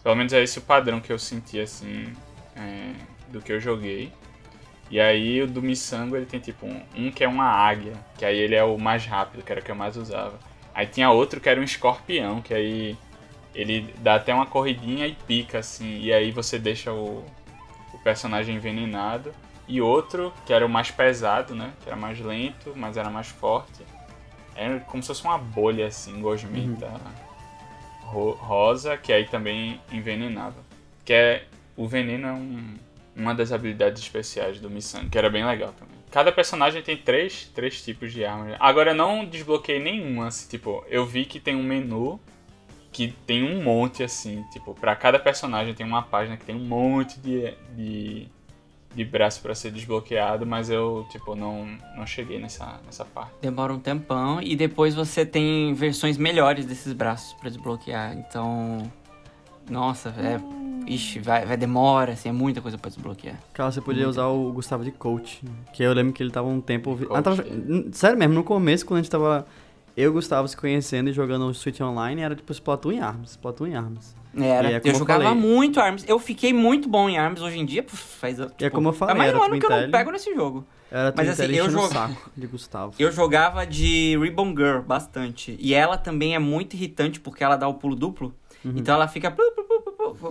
Pelo menos é esse o padrão que eu senti assim é, do que eu joguei. E aí o do Missango ele tem tipo um, um, que é uma águia, que aí ele é o mais rápido, que era o que eu mais usava. Aí tinha outro que era um escorpião, que aí ele dá até uma corridinha e pica assim, e aí você deixa o, o personagem envenenado. E outro que era o mais pesado, né? Que era mais lento, mas era mais forte. Era como se fosse uma bolha assim, gosmenta uhum. rosa, que aí também envenenava. Que é. O veneno é um uma das habilidades especiais do Missão, que era bem legal também. Cada personagem tem três, três tipos de armas. Agora eu não desbloqueei nenhuma, assim, tipo, eu vi que tem um menu que tem um monte assim, tipo, para cada personagem tem uma página que tem um monte de, de, de braço para ser desbloqueado, mas eu, tipo, não, não cheguei nessa, nessa parte. Demora um tempão e depois você tem versões melhores desses braços para desbloquear. Então, nossa, é ixi, vai, vai demora, assim, é muita coisa pra desbloquear. Cara, você podia usar o Gustavo de coach, que eu lembro que ele tava um tempo... Ah, tava... Sério mesmo, no começo, quando a gente tava... Eu e o Gustavo se conhecendo e jogando o Switch Online, era tipo Splatoon em Arms, Splatoon em Arms. Era, é eu jogava eu muito Arms. Eu fiquei muito bom em Arms hoje em dia, faz. Tipo, é como eu falei, é mais um ano que eu não pego nesse jogo. Era Mas assim, eu jogava saco de Gustavo. Eu jogava de Ribbon Girl bastante. E ela também é muito irritante porque ela dá o pulo duplo. Uhum. Então ela fica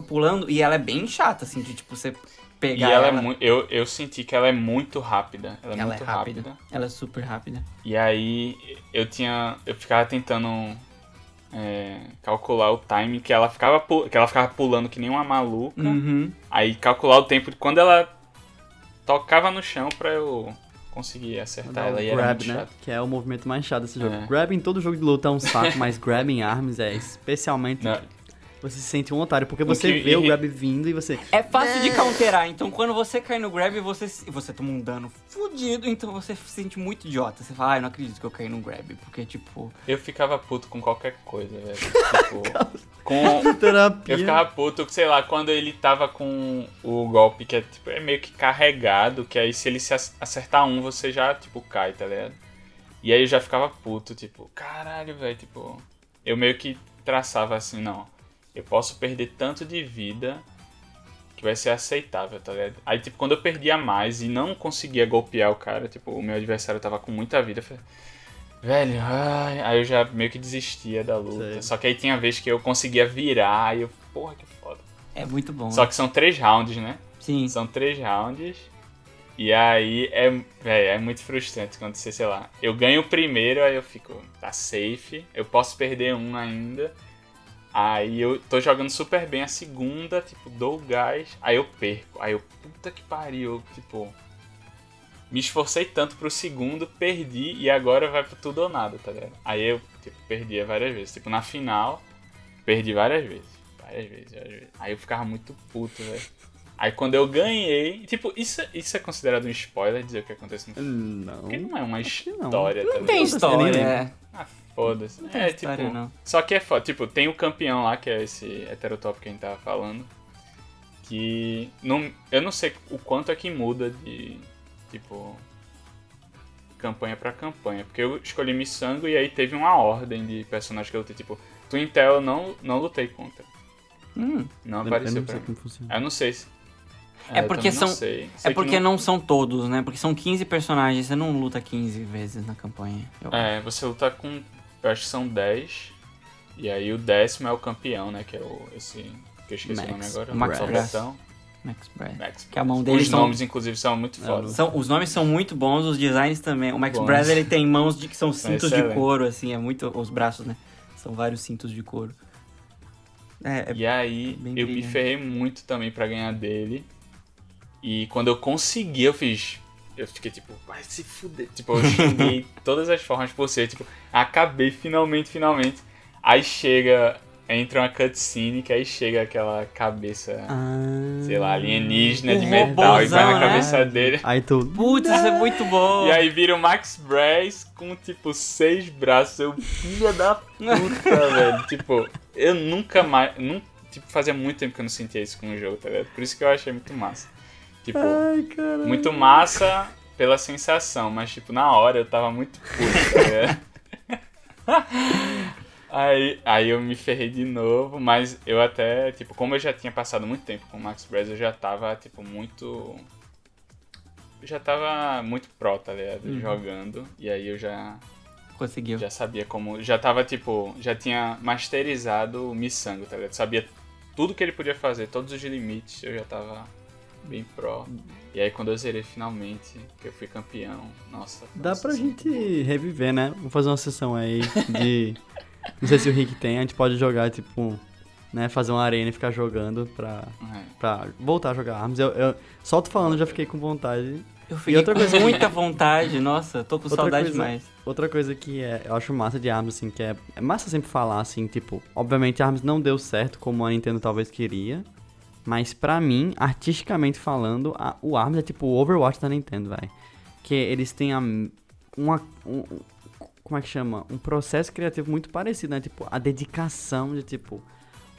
pulando e ela é bem chata, assim, de tipo, você pegar. E ela, ela... é muito. Eu, eu senti que ela é muito rápida. Ela é ela muito é rápida. rápida. Ela é super rápida. E aí eu tinha. Eu ficava tentando é, calcular o time que ela ficava que ela ficava pulando que nem uma maluca. Uhum. Aí calcular o tempo de quando ela tocava no chão pra eu conseguir acertar ela. E grab, né? Chato. Que é o movimento mais chato desse jogo. É. Grab em todo jogo de luta é um saco, mas grab em arms é especialmente Não. Você se sente um otário, porque você vê o grab vindo e você. É fácil de counterar, então quando você cai no grab, você, você toma um dano fudido, então você se sente muito idiota. Você fala, ah, eu não acredito que eu caí no grab, porque tipo. Eu ficava puto com qualquer coisa, velho. tipo. com. Terapia. Eu ficava puto, sei lá, quando ele tava com o golpe que é, tipo, é meio que carregado, que aí se ele se acertar um, você já, tipo, cai, tá ligado? E aí eu já ficava puto, tipo, caralho, velho, tipo. Eu meio que traçava assim, não eu posso perder tanto de vida que vai ser aceitável, tá ligado? Aí, tipo, quando eu perdia mais e não conseguia golpear o cara, tipo, o meu adversário tava com muita vida, eu falei, velho, ai... aí eu já meio que desistia da luta. Sei. Só que aí tinha vez que eu conseguia virar e eu, porra, que foda. É muito bom. Só que são três rounds, né? Sim. São três rounds. E aí é, véio, é muito frustrante quando você, sei lá, eu ganho o primeiro, aí eu fico, tá safe, eu posso perder um ainda. Aí eu tô jogando super bem a segunda, tipo, dou o gás, aí eu perco. Aí eu, puta que pariu, tipo. Me esforcei tanto pro segundo, perdi e agora vai pro tudo ou nada, tá ligado? Aí eu, tipo, perdia várias vezes. Tipo, na final, perdi várias vezes. Várias vezes, várias vezes. Aí eu ficava muito puto, velho. Aí quando eu ganhei. Tipo, isso, isso é considerado um spoiler dizer o que acontece no Não. Porque não é uma história, não. Tá não tem história, é. Ah, Foda-se. É, história, tipo. Não. Só que é foda. Tipo, tem o campeão lá, que é esse heterotop que a gente tava falando. Que. Não, eu não sei o quanto é que muda de. Tipo. Campanha pra campanha. Porque eu escolhi Missango e aí teve uma ordem de personagens que eu lutei. Tipo, Twintel eu não, não lutei contra. Hum, não apareceu eu não pra mim. Eu não sei se. É, porque são. Sei. Sei é porque não... não... são todos, né? Porque são 15 personagens, você não luta 15 vezes na campanha. Eu... É, você luta com eu acho que são 10. E aí o décimo é o campeão, né? Que é o, esse. Que eu esqueci Max, o nome agora. Max Brass. Max Brad. Max que a mão dele Os são... nomes, inclusive, são muito fodas. São, os nomes são muito bons, os designs também. O Max Brad, ele tem mãos de que são cintos de couro, assim, é muito... Os braços, né? São vários cintos de couro. É, é e aí, eu me ferrei muito também para ganhar dele. E quando eu consegui, eu fiz eu fiquei tipo, vai se fuder. Tipo, eu xinguei todas as formas possíveis. Tipo, acabei finalmente, finalmente. Aí chega, entra uma cutscene que aí chega aquela cabeça, ah, sei lá, alienígena de metal e vai na né? cabeça dele. Aí tu. Putz, isso é muito bom. E aí vira o Max Brass com tipo seis braços. Eu, filha da puta, velho. Tipo, eu nunca mais. Nunca, tipo, fazia muito tempo que eu não sentia isso com o jogo, tá ligado? Por isso que eu achei muito massa. Tipo, Ai, muito massa pela sensação, mas tipo, na hora eu tava muito puto, tá aí, aí eu me ferrei de novo, mas eu até, tipo, como eu já tinha passado muito tempo com o Max Brez, eu já tava, tipo, muito. Eu já tava muito pró, tá ligado? Uhum. Jogando. E aí eu já. Conseguiu. Já sabia como. Já tava, tipo. Já tinha masterizado o Missango, tá ligado? Sabia tudo que ele podia fazer, todos os limites, eu já tava bem pró. E aí quando eu zerei finalmente, que eu fui campeão, nossa. Dá pra gente reviver, né? Vamos fazer uma sessão aí de. Não sei se o Rick tem, a gente pode jogar, tipo, né? Fazer uma arena e ficar jogando pra, é. pra voltar a jogar armas. Eu, eu só tô falando, já fiquei com vontade. Eu fiquei outra com coisa... muita vontade, nossa, tô com outra saudade coisa, demais. Outra coisa que é, eu acho massa de armas, assim, que é, é massa sempre falar, assim, tipo, obviamente armas não deu certo como a Nintendo talvez queria, mas pra mim, artisticamente falando, a, o ARMS é tipo o Overwatch da Nintendo, velho. Que eles têm a, uma. Um, como é que chama? Um processo criativo muito parecido, né? Tipo, a dedicação de tipo.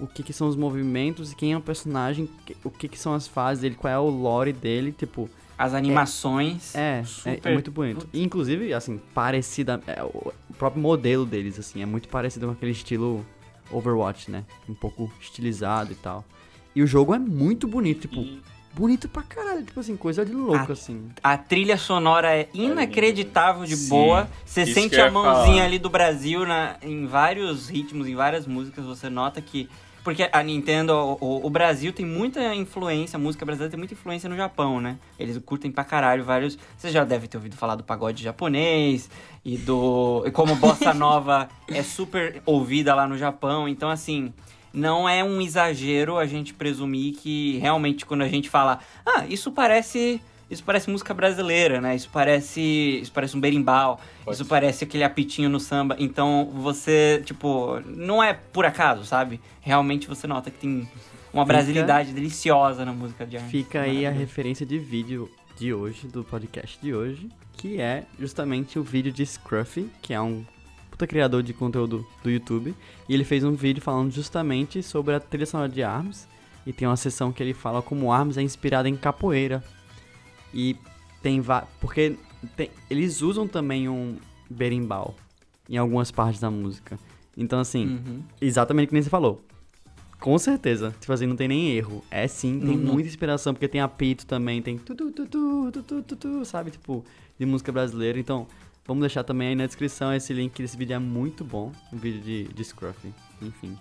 o que, que são os movimentos e quem é o personagem, o que, que são as fases dele, qual é o lore dele, tipo. As animações. É, é, é, muito bonito. inclusive, assim, parecida. É, o próprio modelo deles, assim, é muito parecido com aquele estilo Overwatch, né? Um pouco estilizado e tal. E o jogo é muito bonito, tipo. E bonito pra caralho, tipo assim, coisa de louco, a, assim. A trilha sonora é inacreditável de Sim, boa. Você sente a mãozinha falar. ali do Brasil na, em vários ritmos, em várias músicas, você nota que. Porque a Nintendo, o, o, Brasil tem muita influência, a música brasileira tem muita influência no Japão, né? Eles curtem pra caralho vários. Você já deve ter ouvido falar do pagode japonês e do. E como Bossa Nova é super ouvida lá no Japão. Então, assim, não é um exagero a gente presumir que realmente quando a gente fala, ah, isso parece isso parece música brasileira, né? Isso parece, isso parece um berimbau, Pode isso ser. parece aquele apitinho no samba. Então você, tipo, não é por acaso, sabe? Realmente você nota que tem uma brasilidade deliciosa na música de Arms. Fica aí a referência de vídeo de hoje, do podcast de hoje, que é justamente o vídeo de Scruffy, que é um puta criador de conteúdo do YouTube, e ele fez um vídeo falando justamente sobre a trilha sonora de ARMS, e tem uma sessão que ele fala como ARMS é inspirada em capoeira. E tem porque tem, eles usam também um berimbau em algumas partes da música. Então assim, uhum. exatamente o que você falou. Com certeza. Tipo assim, não tem nem erro. É sim, tem uhum. muita inspiração, porque tem apito também, tem tu, tu, tu, tu, tu, tu, tu, tu, sabe? Tipo, de música brasileira. Então, Vamos deixar também aí na descrição esse link, esse vídeo é muito bom, um vídeo de, de Scruffy, enfim.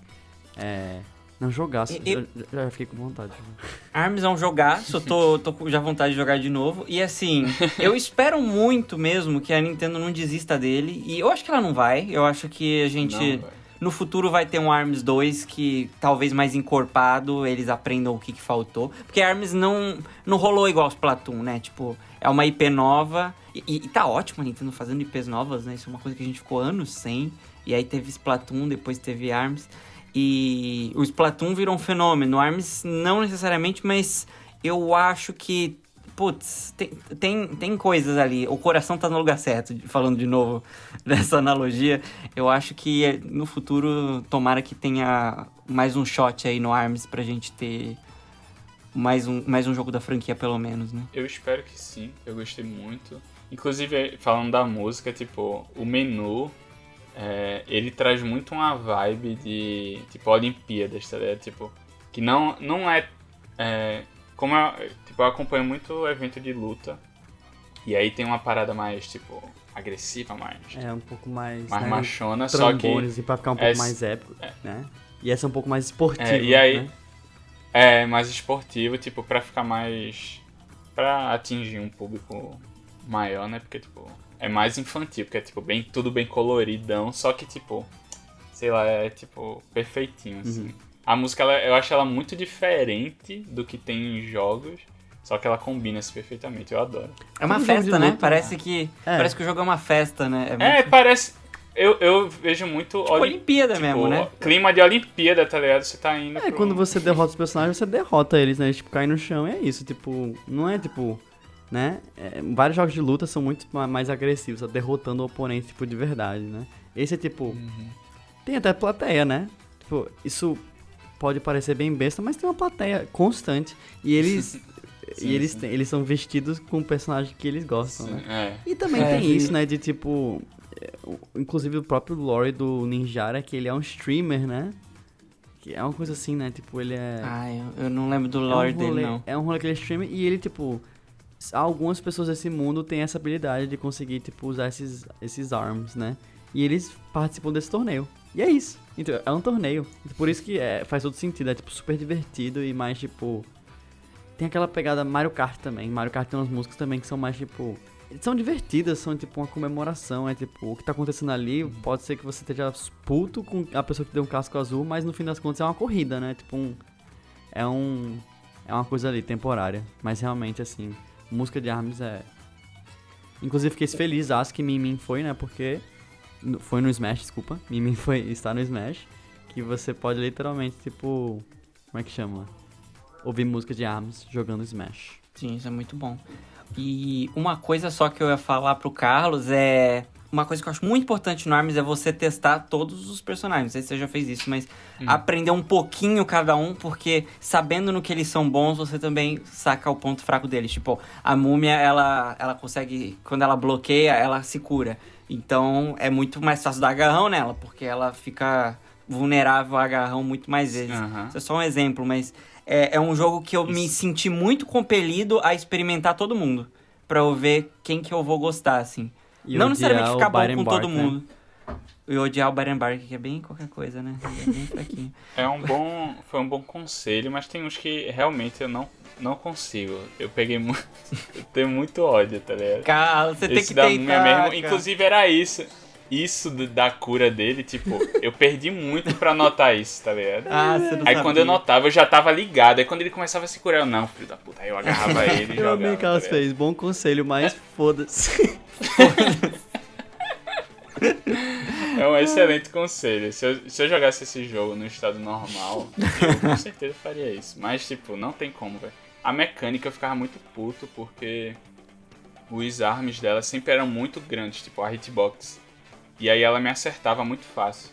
É... Não, jogaço, eu, já, já, fiquei com vontade. Arms é um jogaço, tô, tô já vontade de jogar de novo. E assim, eu espero muito mesmo que a Nintendo não desista dele. E eu acho que ela não vai, eu acho que a gente... no futuro vai ter um ARMS 2 que talvez mais encorpado, eles aprendam o que, que faltou. Porque ARMS não, não rolou igual os Splatoon, né? Tipo, é uma IP nova e, e, tá ótimo a Nintendo fazendo IPs novas, né? Isso é uma coisa que a gente ficou anos sem. E aí teve Splatoon, depois teve ARMS. E o Splatoon virou um fenômeno. O ARMS não necessariamente, mas eu acho que putz, tem, tem, tem coisas ali. O coração tá no lugar certo, falando de novo dessa analogia. Eu acho que no futuro, tomara que tenha mais um shot aí no ARMS pra gente ter mais um, mais um jogo da franquia, pelo menos, né? Eu espero que sim, eu gostei muito. Inclusive, falando da música, tipo, o menu, é, ele traz muito uma vibe de, tipo, Olimpíadas, tá ligado? Tipo, que não, não é, é como eu, tipo, eu acompanho muito o evento de luta, e aí tem uma parada mais, tipo, agressiva, mais... É, um pouco mais... Mais né, machona, só que... E pra ficar um pouco é, mais épico, é, né? E essa é um pouco mais esportiva, é, e aí, né? É, mais esportivo, tipo, pra ficar mais... Pra atingir um público maior, né? Porque, tipo, é mais infantil, porque é, tipo, bem, tudo bem coloridão, só que, tipo, sei lá, é, tipo, perfeitinho, assim. Uhum. A música, ela, eu acho ela muito diferente do que tem em jogos, só que ela combina-se perfeitamente, eu adoro. É uma festa, né? Parece que, é. parece que o jogo é uma festa, né? É, é muito... parece... Eu, eu vejo muito. Tipo, Olimpíada tipo, mesmo, né? Clima de Olimpíada, tá ligado? Você tá indo. É, pro... quando você derrota os personagens, você derrota eles, né? Tipo, cai no chão é isso. Tipo, não é tipo né? É, vários jogos de luta são muito mais agressivos, derrotando o oponente, tipo, de verdade, né? Esse é tipo. Uhum. Tem até plateia, né? Tipo, isso pode parecer bem besta, mas tem uma plateia constante. E eles. sim, e eles, sim. eles são vestidos com o personagem que eles gostam, sim, né? É. E também é, tem isso, né? De tipo. É, inclusive o próprio lore do Ninjara, é que ele é um streamer, né? Que é uma coisa assim, né? Tipo, ele é. Ah, eu, eu não lembro do lore é um rolê, dele, não. É um rolê que ele é streamer e ele, tipo algumas pessoas desse mundo têm essa habilidade de conseguir, tipo, usar esses, esses arms, né? E eles participam desse torneio. E é isso. Então, é um torneio. Por isso que é, faz todo sentido. É, tipo, super divertido e mais, tipo... Tem aquela pegada Mario Kart também. Mario Kart tem umas músicas também que são mais, tipo... São divertidas, são, tipo, uma comemoração. É, tipo, o que tá acontecendo ali pode ser que você esteja puto com a pessoa que deu um casco azul, mas no fim das contas é uma corrida, né? Tipo, um... É um... É uma coisa ali, temporária. Mas realmente, assim música de Arms é. Inclusive fiquei feliz, acho que Mimin foi, né? Porque. Foi no Smash, desculpa. Mimin foi, está no Smash. Que você pode literalmente, tipo. Como é que chama? Ouvir música de Arms jogando Smash. Sim, isso é muito bom. E uma coisa só que eu ia falar pro Carlos é. Uma coisa que eu acho muito importante no ARMS é você testar todos os personagens. Não sei se você já fez isso, mas hum. aprender um pouquinho cada um, porque sabendo no que eles são bons, você também saca o ponto fraco deles. Tipo, a múmia, ela, ela consegue, quando ela bloqueia, ela se cura. Então é muito mais fácil dar agarrão nela, porque ela fica vulnerável a agarrão muito mais vezes. Uhum. Isso é só um exemplo, mas é, é um jogo que eu Isso. me senti muito compelido a experimentar todo mundo. Pra eu ver quem que eu vou gostar, assim. E Não necessariamente ficar bom com todo né? mundo. E odiar o Byron Bark, que é bem qualquer coisa, né? É bem fraquinho. É um bom. Foi um bom conselho, mas tem uns que realmente eu não, não consigo. Eu peguei muito. eu tenho muito ódio, tá ligado? Cara, você Esse tem que da tentar. Mesmo, inclusive era isso isso da cura dele, tipo, eu perdi muito pra notar isso, tá ligado? Ah, você não Aí sabia. quando eu notava, eu já tava ligado. Aí quando ele começava a se curar, eu, não, filho da puta. Aí eu agarrava ele e Eu amei que elas tá fez. Bom conselho, mas foda-se. É um excelente conselho. Se eu, se eu jogasse esse jogo no estado normal, eu com certeza faria isso. Mas, tipo, não tem como, velho. A mecânica eu ficava muito puto porque os armes dela sempre eram muito grandes, tipo a hitbox. E aí ela me acertava muito fácil.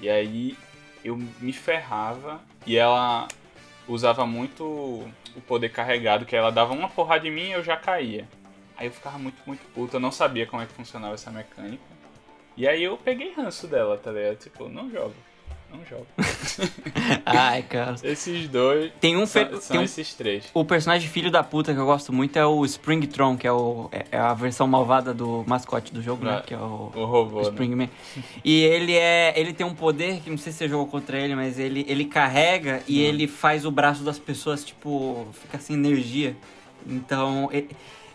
E aí eu me ferrava e ela usava muito o poder carregado, que ela dava uma porrada em mim e eu já caía. Aí eu ficava muito, muito puto, eu não sabia como é que funcionava essa mecânica. E aí eu peguei ranço dela, tá ligado? Tipo, não jogo não jogo. Ai, cara. Esses dois. Tem um. São, são um, esses três. O personagem filho da puta que eu gosto muito é o Springtron, que é, o, é, é a versão malvada do mascote do jogo, né? Que é o, o robô. O né? Springman. Né? E ele é. Ele tem um poder que não sei se você jogou contra ele, mas ele, ele carrega e hum. ele faz o braço das pessoas, tipo, fica sem energia. Então. Ele,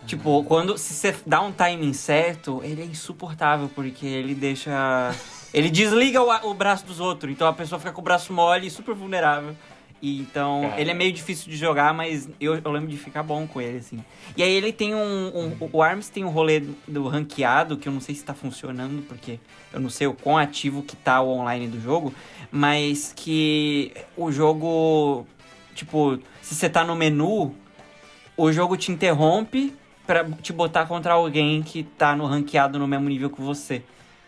Tipo, quando se você dá um timing certo, ele é insuportável, porque ele deixa. Ele desliga o, o braço dos outros, então a pessoa fica com o braço mole e super vulnerável. E então, Cara. ele é meio difícil de jogar, mas eu, eu, lembro de ficar bom com ele, assim. E aí ele tem um, um. o ARMS tem um rolê do ranqueado, que eu não sei se tá funcionando, porque eu não sei o quão ativo que tá o online do jogo, mas que o jogo. Tipo, se você tá no menu, o jogo te interrompe para te botar contra alguém que tá no ranqueado no mesmo nível que você.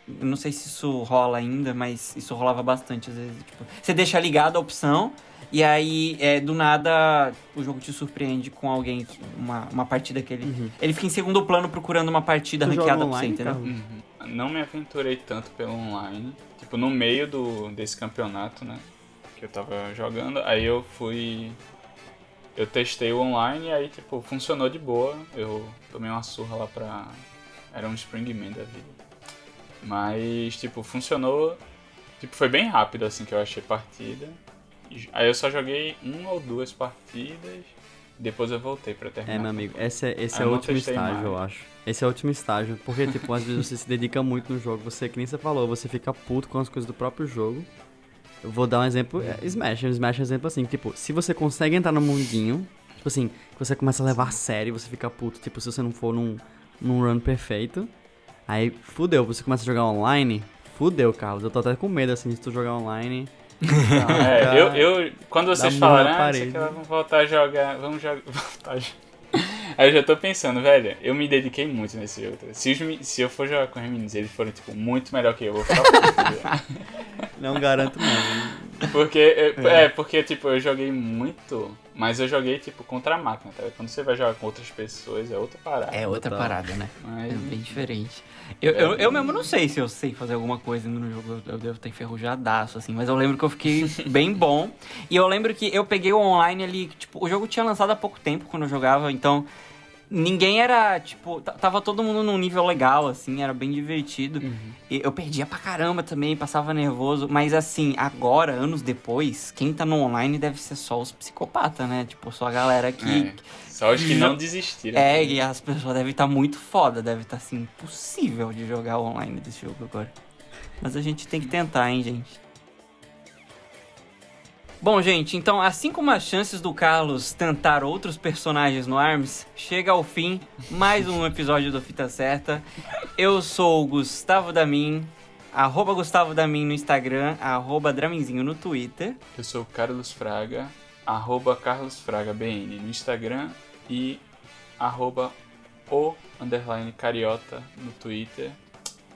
Eu não sei se isso rola ainda, mas isso rolava bastante às vezes. Tipo, você deixa ligada a opção e aí, é, do nada, o jogo te surpreende com alguém, uma, uma partida que ele. Uhum. Ele fica em segundo plano procurando uma partida tu ranqueada pra você, entendeu? Uhum. Não me aventurei tanto pelo online. Tipo, no meio do, desse campeonato, né? Que eu tava jogando, aí eu fui. Eu testei o online e aí, tipo, funcionou de boa. Eu tomei uma surra lá pra. Era um Springman da vida. Mas, tipo, funcionou. Tipo, foi bem rápido assim que eu achei partida. Aí eu só joguei uma ou duas partidas. Depois eu voltei pra terminar. É, meu amigo, esse é, esse é o último estágio, mais. eu acho. Esse é o último estágio. Porque, tipo, às vezes você se dedica muito no jogo. Você, que nem você falou, você fica puto com as coisas do próprio jogo. Eu vou dar um exemplo. É, Smash. Smash é um exemplo assim, tipo, se você consegue entrar no mundinho, tipo assim, você começa a levar a sério, você fica puto. Tipo, se você não for num, num run perfeito. Aí fudeu, você começa a jogar online, fudeu, Carlos. Eu tô até com medo assim de tu jogar online. é, eu, eu, quando vocês falaram, ah, vamos voltar a jogar, vamos jogar, voltar a jogar. Aí eu já tô pensando, velho, eu me dediquei muito nesse jogo. Tá? Se, os, se eu for jogar com os meninos eles forem, tipo, muito melhor que eu, eu vou ficar puto. Tá Não garanto não. Porque, é. é, porque, tipo, eu joguei muito mas eu joguei, tipo, contra a máquina, tá? Quando você vai jogar com outras pessoas, é outra parada. É outra parada, né? Mas... É bem diferente. Eu, é, eu, eu mesmo não sei se eu sei fazer alguma coisa no jogo. Eu, eu devo ter enferrujadaço, assim. Mas eu lembro que eu fiquei bem bom. E eu lembro que eu peguei o online ali, tipo, o jogo tinha lançado há pouco tempo quando eu jogava, então ninguém era, tipo, tava todo mundo num nível legal, assim, era bem divertido. Uhum. eu perdia pra caramba também, passava nervoso. Mas assim, agora, anos depois, quem tá no online deve ser só os psicopatas, né? Tipo, só a galera que. É, só os que não desistiram. É, e as pessoas devem estar tá muito foda, deve estar tá, assim, impossível de jogar online desse jogo agora. Mas a gente tem que tentar, hein, gente. Bom, gente, então assim como as chances do Carlos tentar outros personagens no ARMS, chega ao fim mais um episódio do Fita Certa. Eu sou o Gustavo Damin, arroba Gustavo Damin no Instagram, arroba Draminzinho no Twitter. Eu sou o Carlos Fraga, arroba Carlos Fraga BN no Instagram e arroba o underline Cariota no Twitter.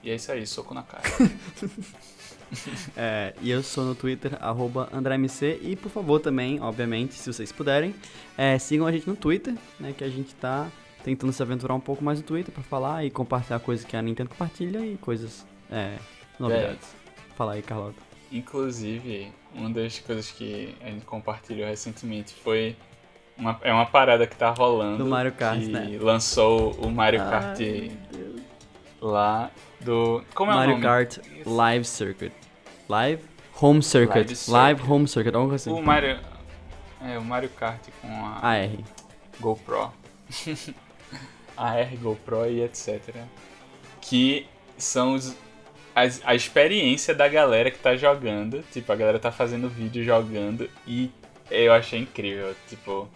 E é isso aí, soco na cara. é, e eu sou no Twitter, arroba AndréMC. E por favor também, obviamente, se vocês puderem, é, sigam a gente no Twitter, né? Que a gente tá tentando se aventurar um pouco mais no Twitter para falar e compartilhar coisas que a Nintendo compartilha e coisas, é, novidades. É. Fala aí, Carlota. Inclusive, uma das coisas que a gente compartilhou recentemente foi uma, é uma parada que tá rolando. Do Mario Kart, que né? lançou o Mario Kart lá do. Como é Mario o nome? Kart Live Circuit. Live Home Circuit. Live, Live Circuit. Home Circuit, alguma coisa assim. O Mario. É, o Mario Kart com a AR. GoPro. AR, GoPro e etc. Que são os, as, a experiência da galera que tá jogando. Tipo, a galera tá fazendo vídeo jogando e eu achei incrível. Tipo,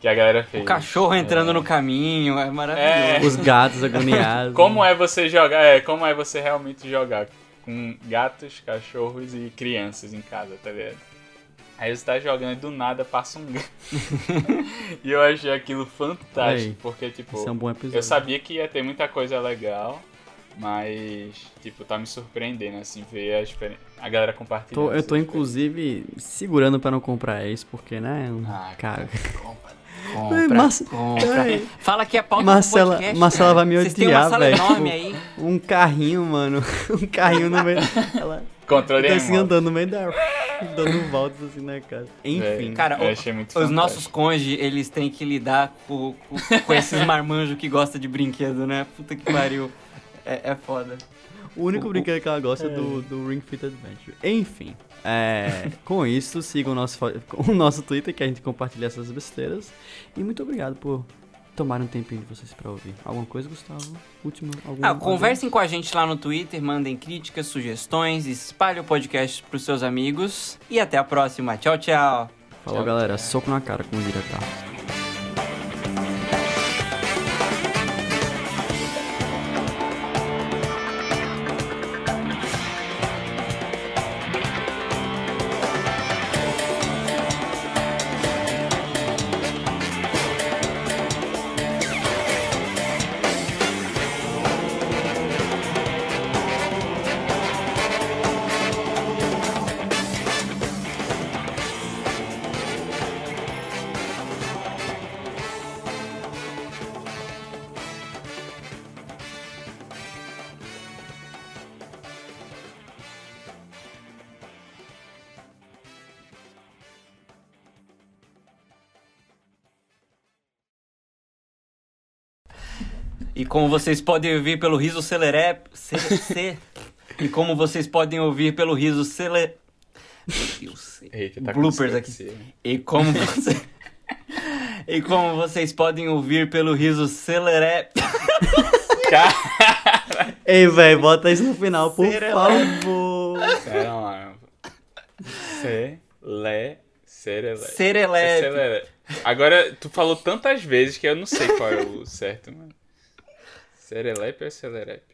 que a galera fez. O cachorro entrando é. no caminho, é maravilhoso. É. Os gatos agoniados. Como é você jogar? É, como é você realmente jogar com gatos, cachorros e crianças em casa, tá ligado? Aí você tá jogando e do nada passa um gato. e eu achei aquilo fantástico, Aí, porque, tipo, é um bom episódio. eu sabia que ia ter muita coisa legal, mas, tipo, tá me surpreendendo, assim, ver a, a galera compartilhando. Tô- eu tô, inclusive, segurando pra não comprar esse, porque, né? Ah, cara. Compra. Compra, Marce- compra. Ai. Fala que é pauta Marcela- do podcast, Marcela cara. vai me odiar, velho. aí. Um carrinho, mano. Um carrinho no meio. Ela Controle tá assim andando no meio da. dando voltas assim na casa. Enfim. Cara, o- Os fantástico. nossos cônjuges, eles têm que lidar com, com, com esses marmanjos que gostam de brinquedo, né? Puta que pariu. É, é foda. O único O- brinquedo que ela gosta é do, do Ring Fit Adventure. Enfim. É, com isso, sigam o nosso, o nosso Twitter, que a gente compartilha essas besteiras. E muito obrigado por tomarem um tempinho de vocês pra ouvir. Alguma coisa, Gustavo? Último? Algum, Ah, conversem com a gente lá no Twitter, mandem críticas, sugestões, espalhem o podcast pros seus amigos. E até a próxima. Tchau, tchau. Falou, Tchau, galera. tchau. Soco na cara, como diria Carlos. E como vocês podem ouvir pelo riso celeré... Ce, ce- e como vocês podem ouvir pelo riso cele... Meu Deus. Eita, tá com Bloopers aqui. dislexia. E como você... e como vocês podem ouvir pelo riso celeré... Cara, Ei, velho, bota isso no final, por favor. pera lá. C, le. Serele. Agora, tu falou tantas vezes que eu não sei qual é o certo, mano. Serelepe ou Celerepe?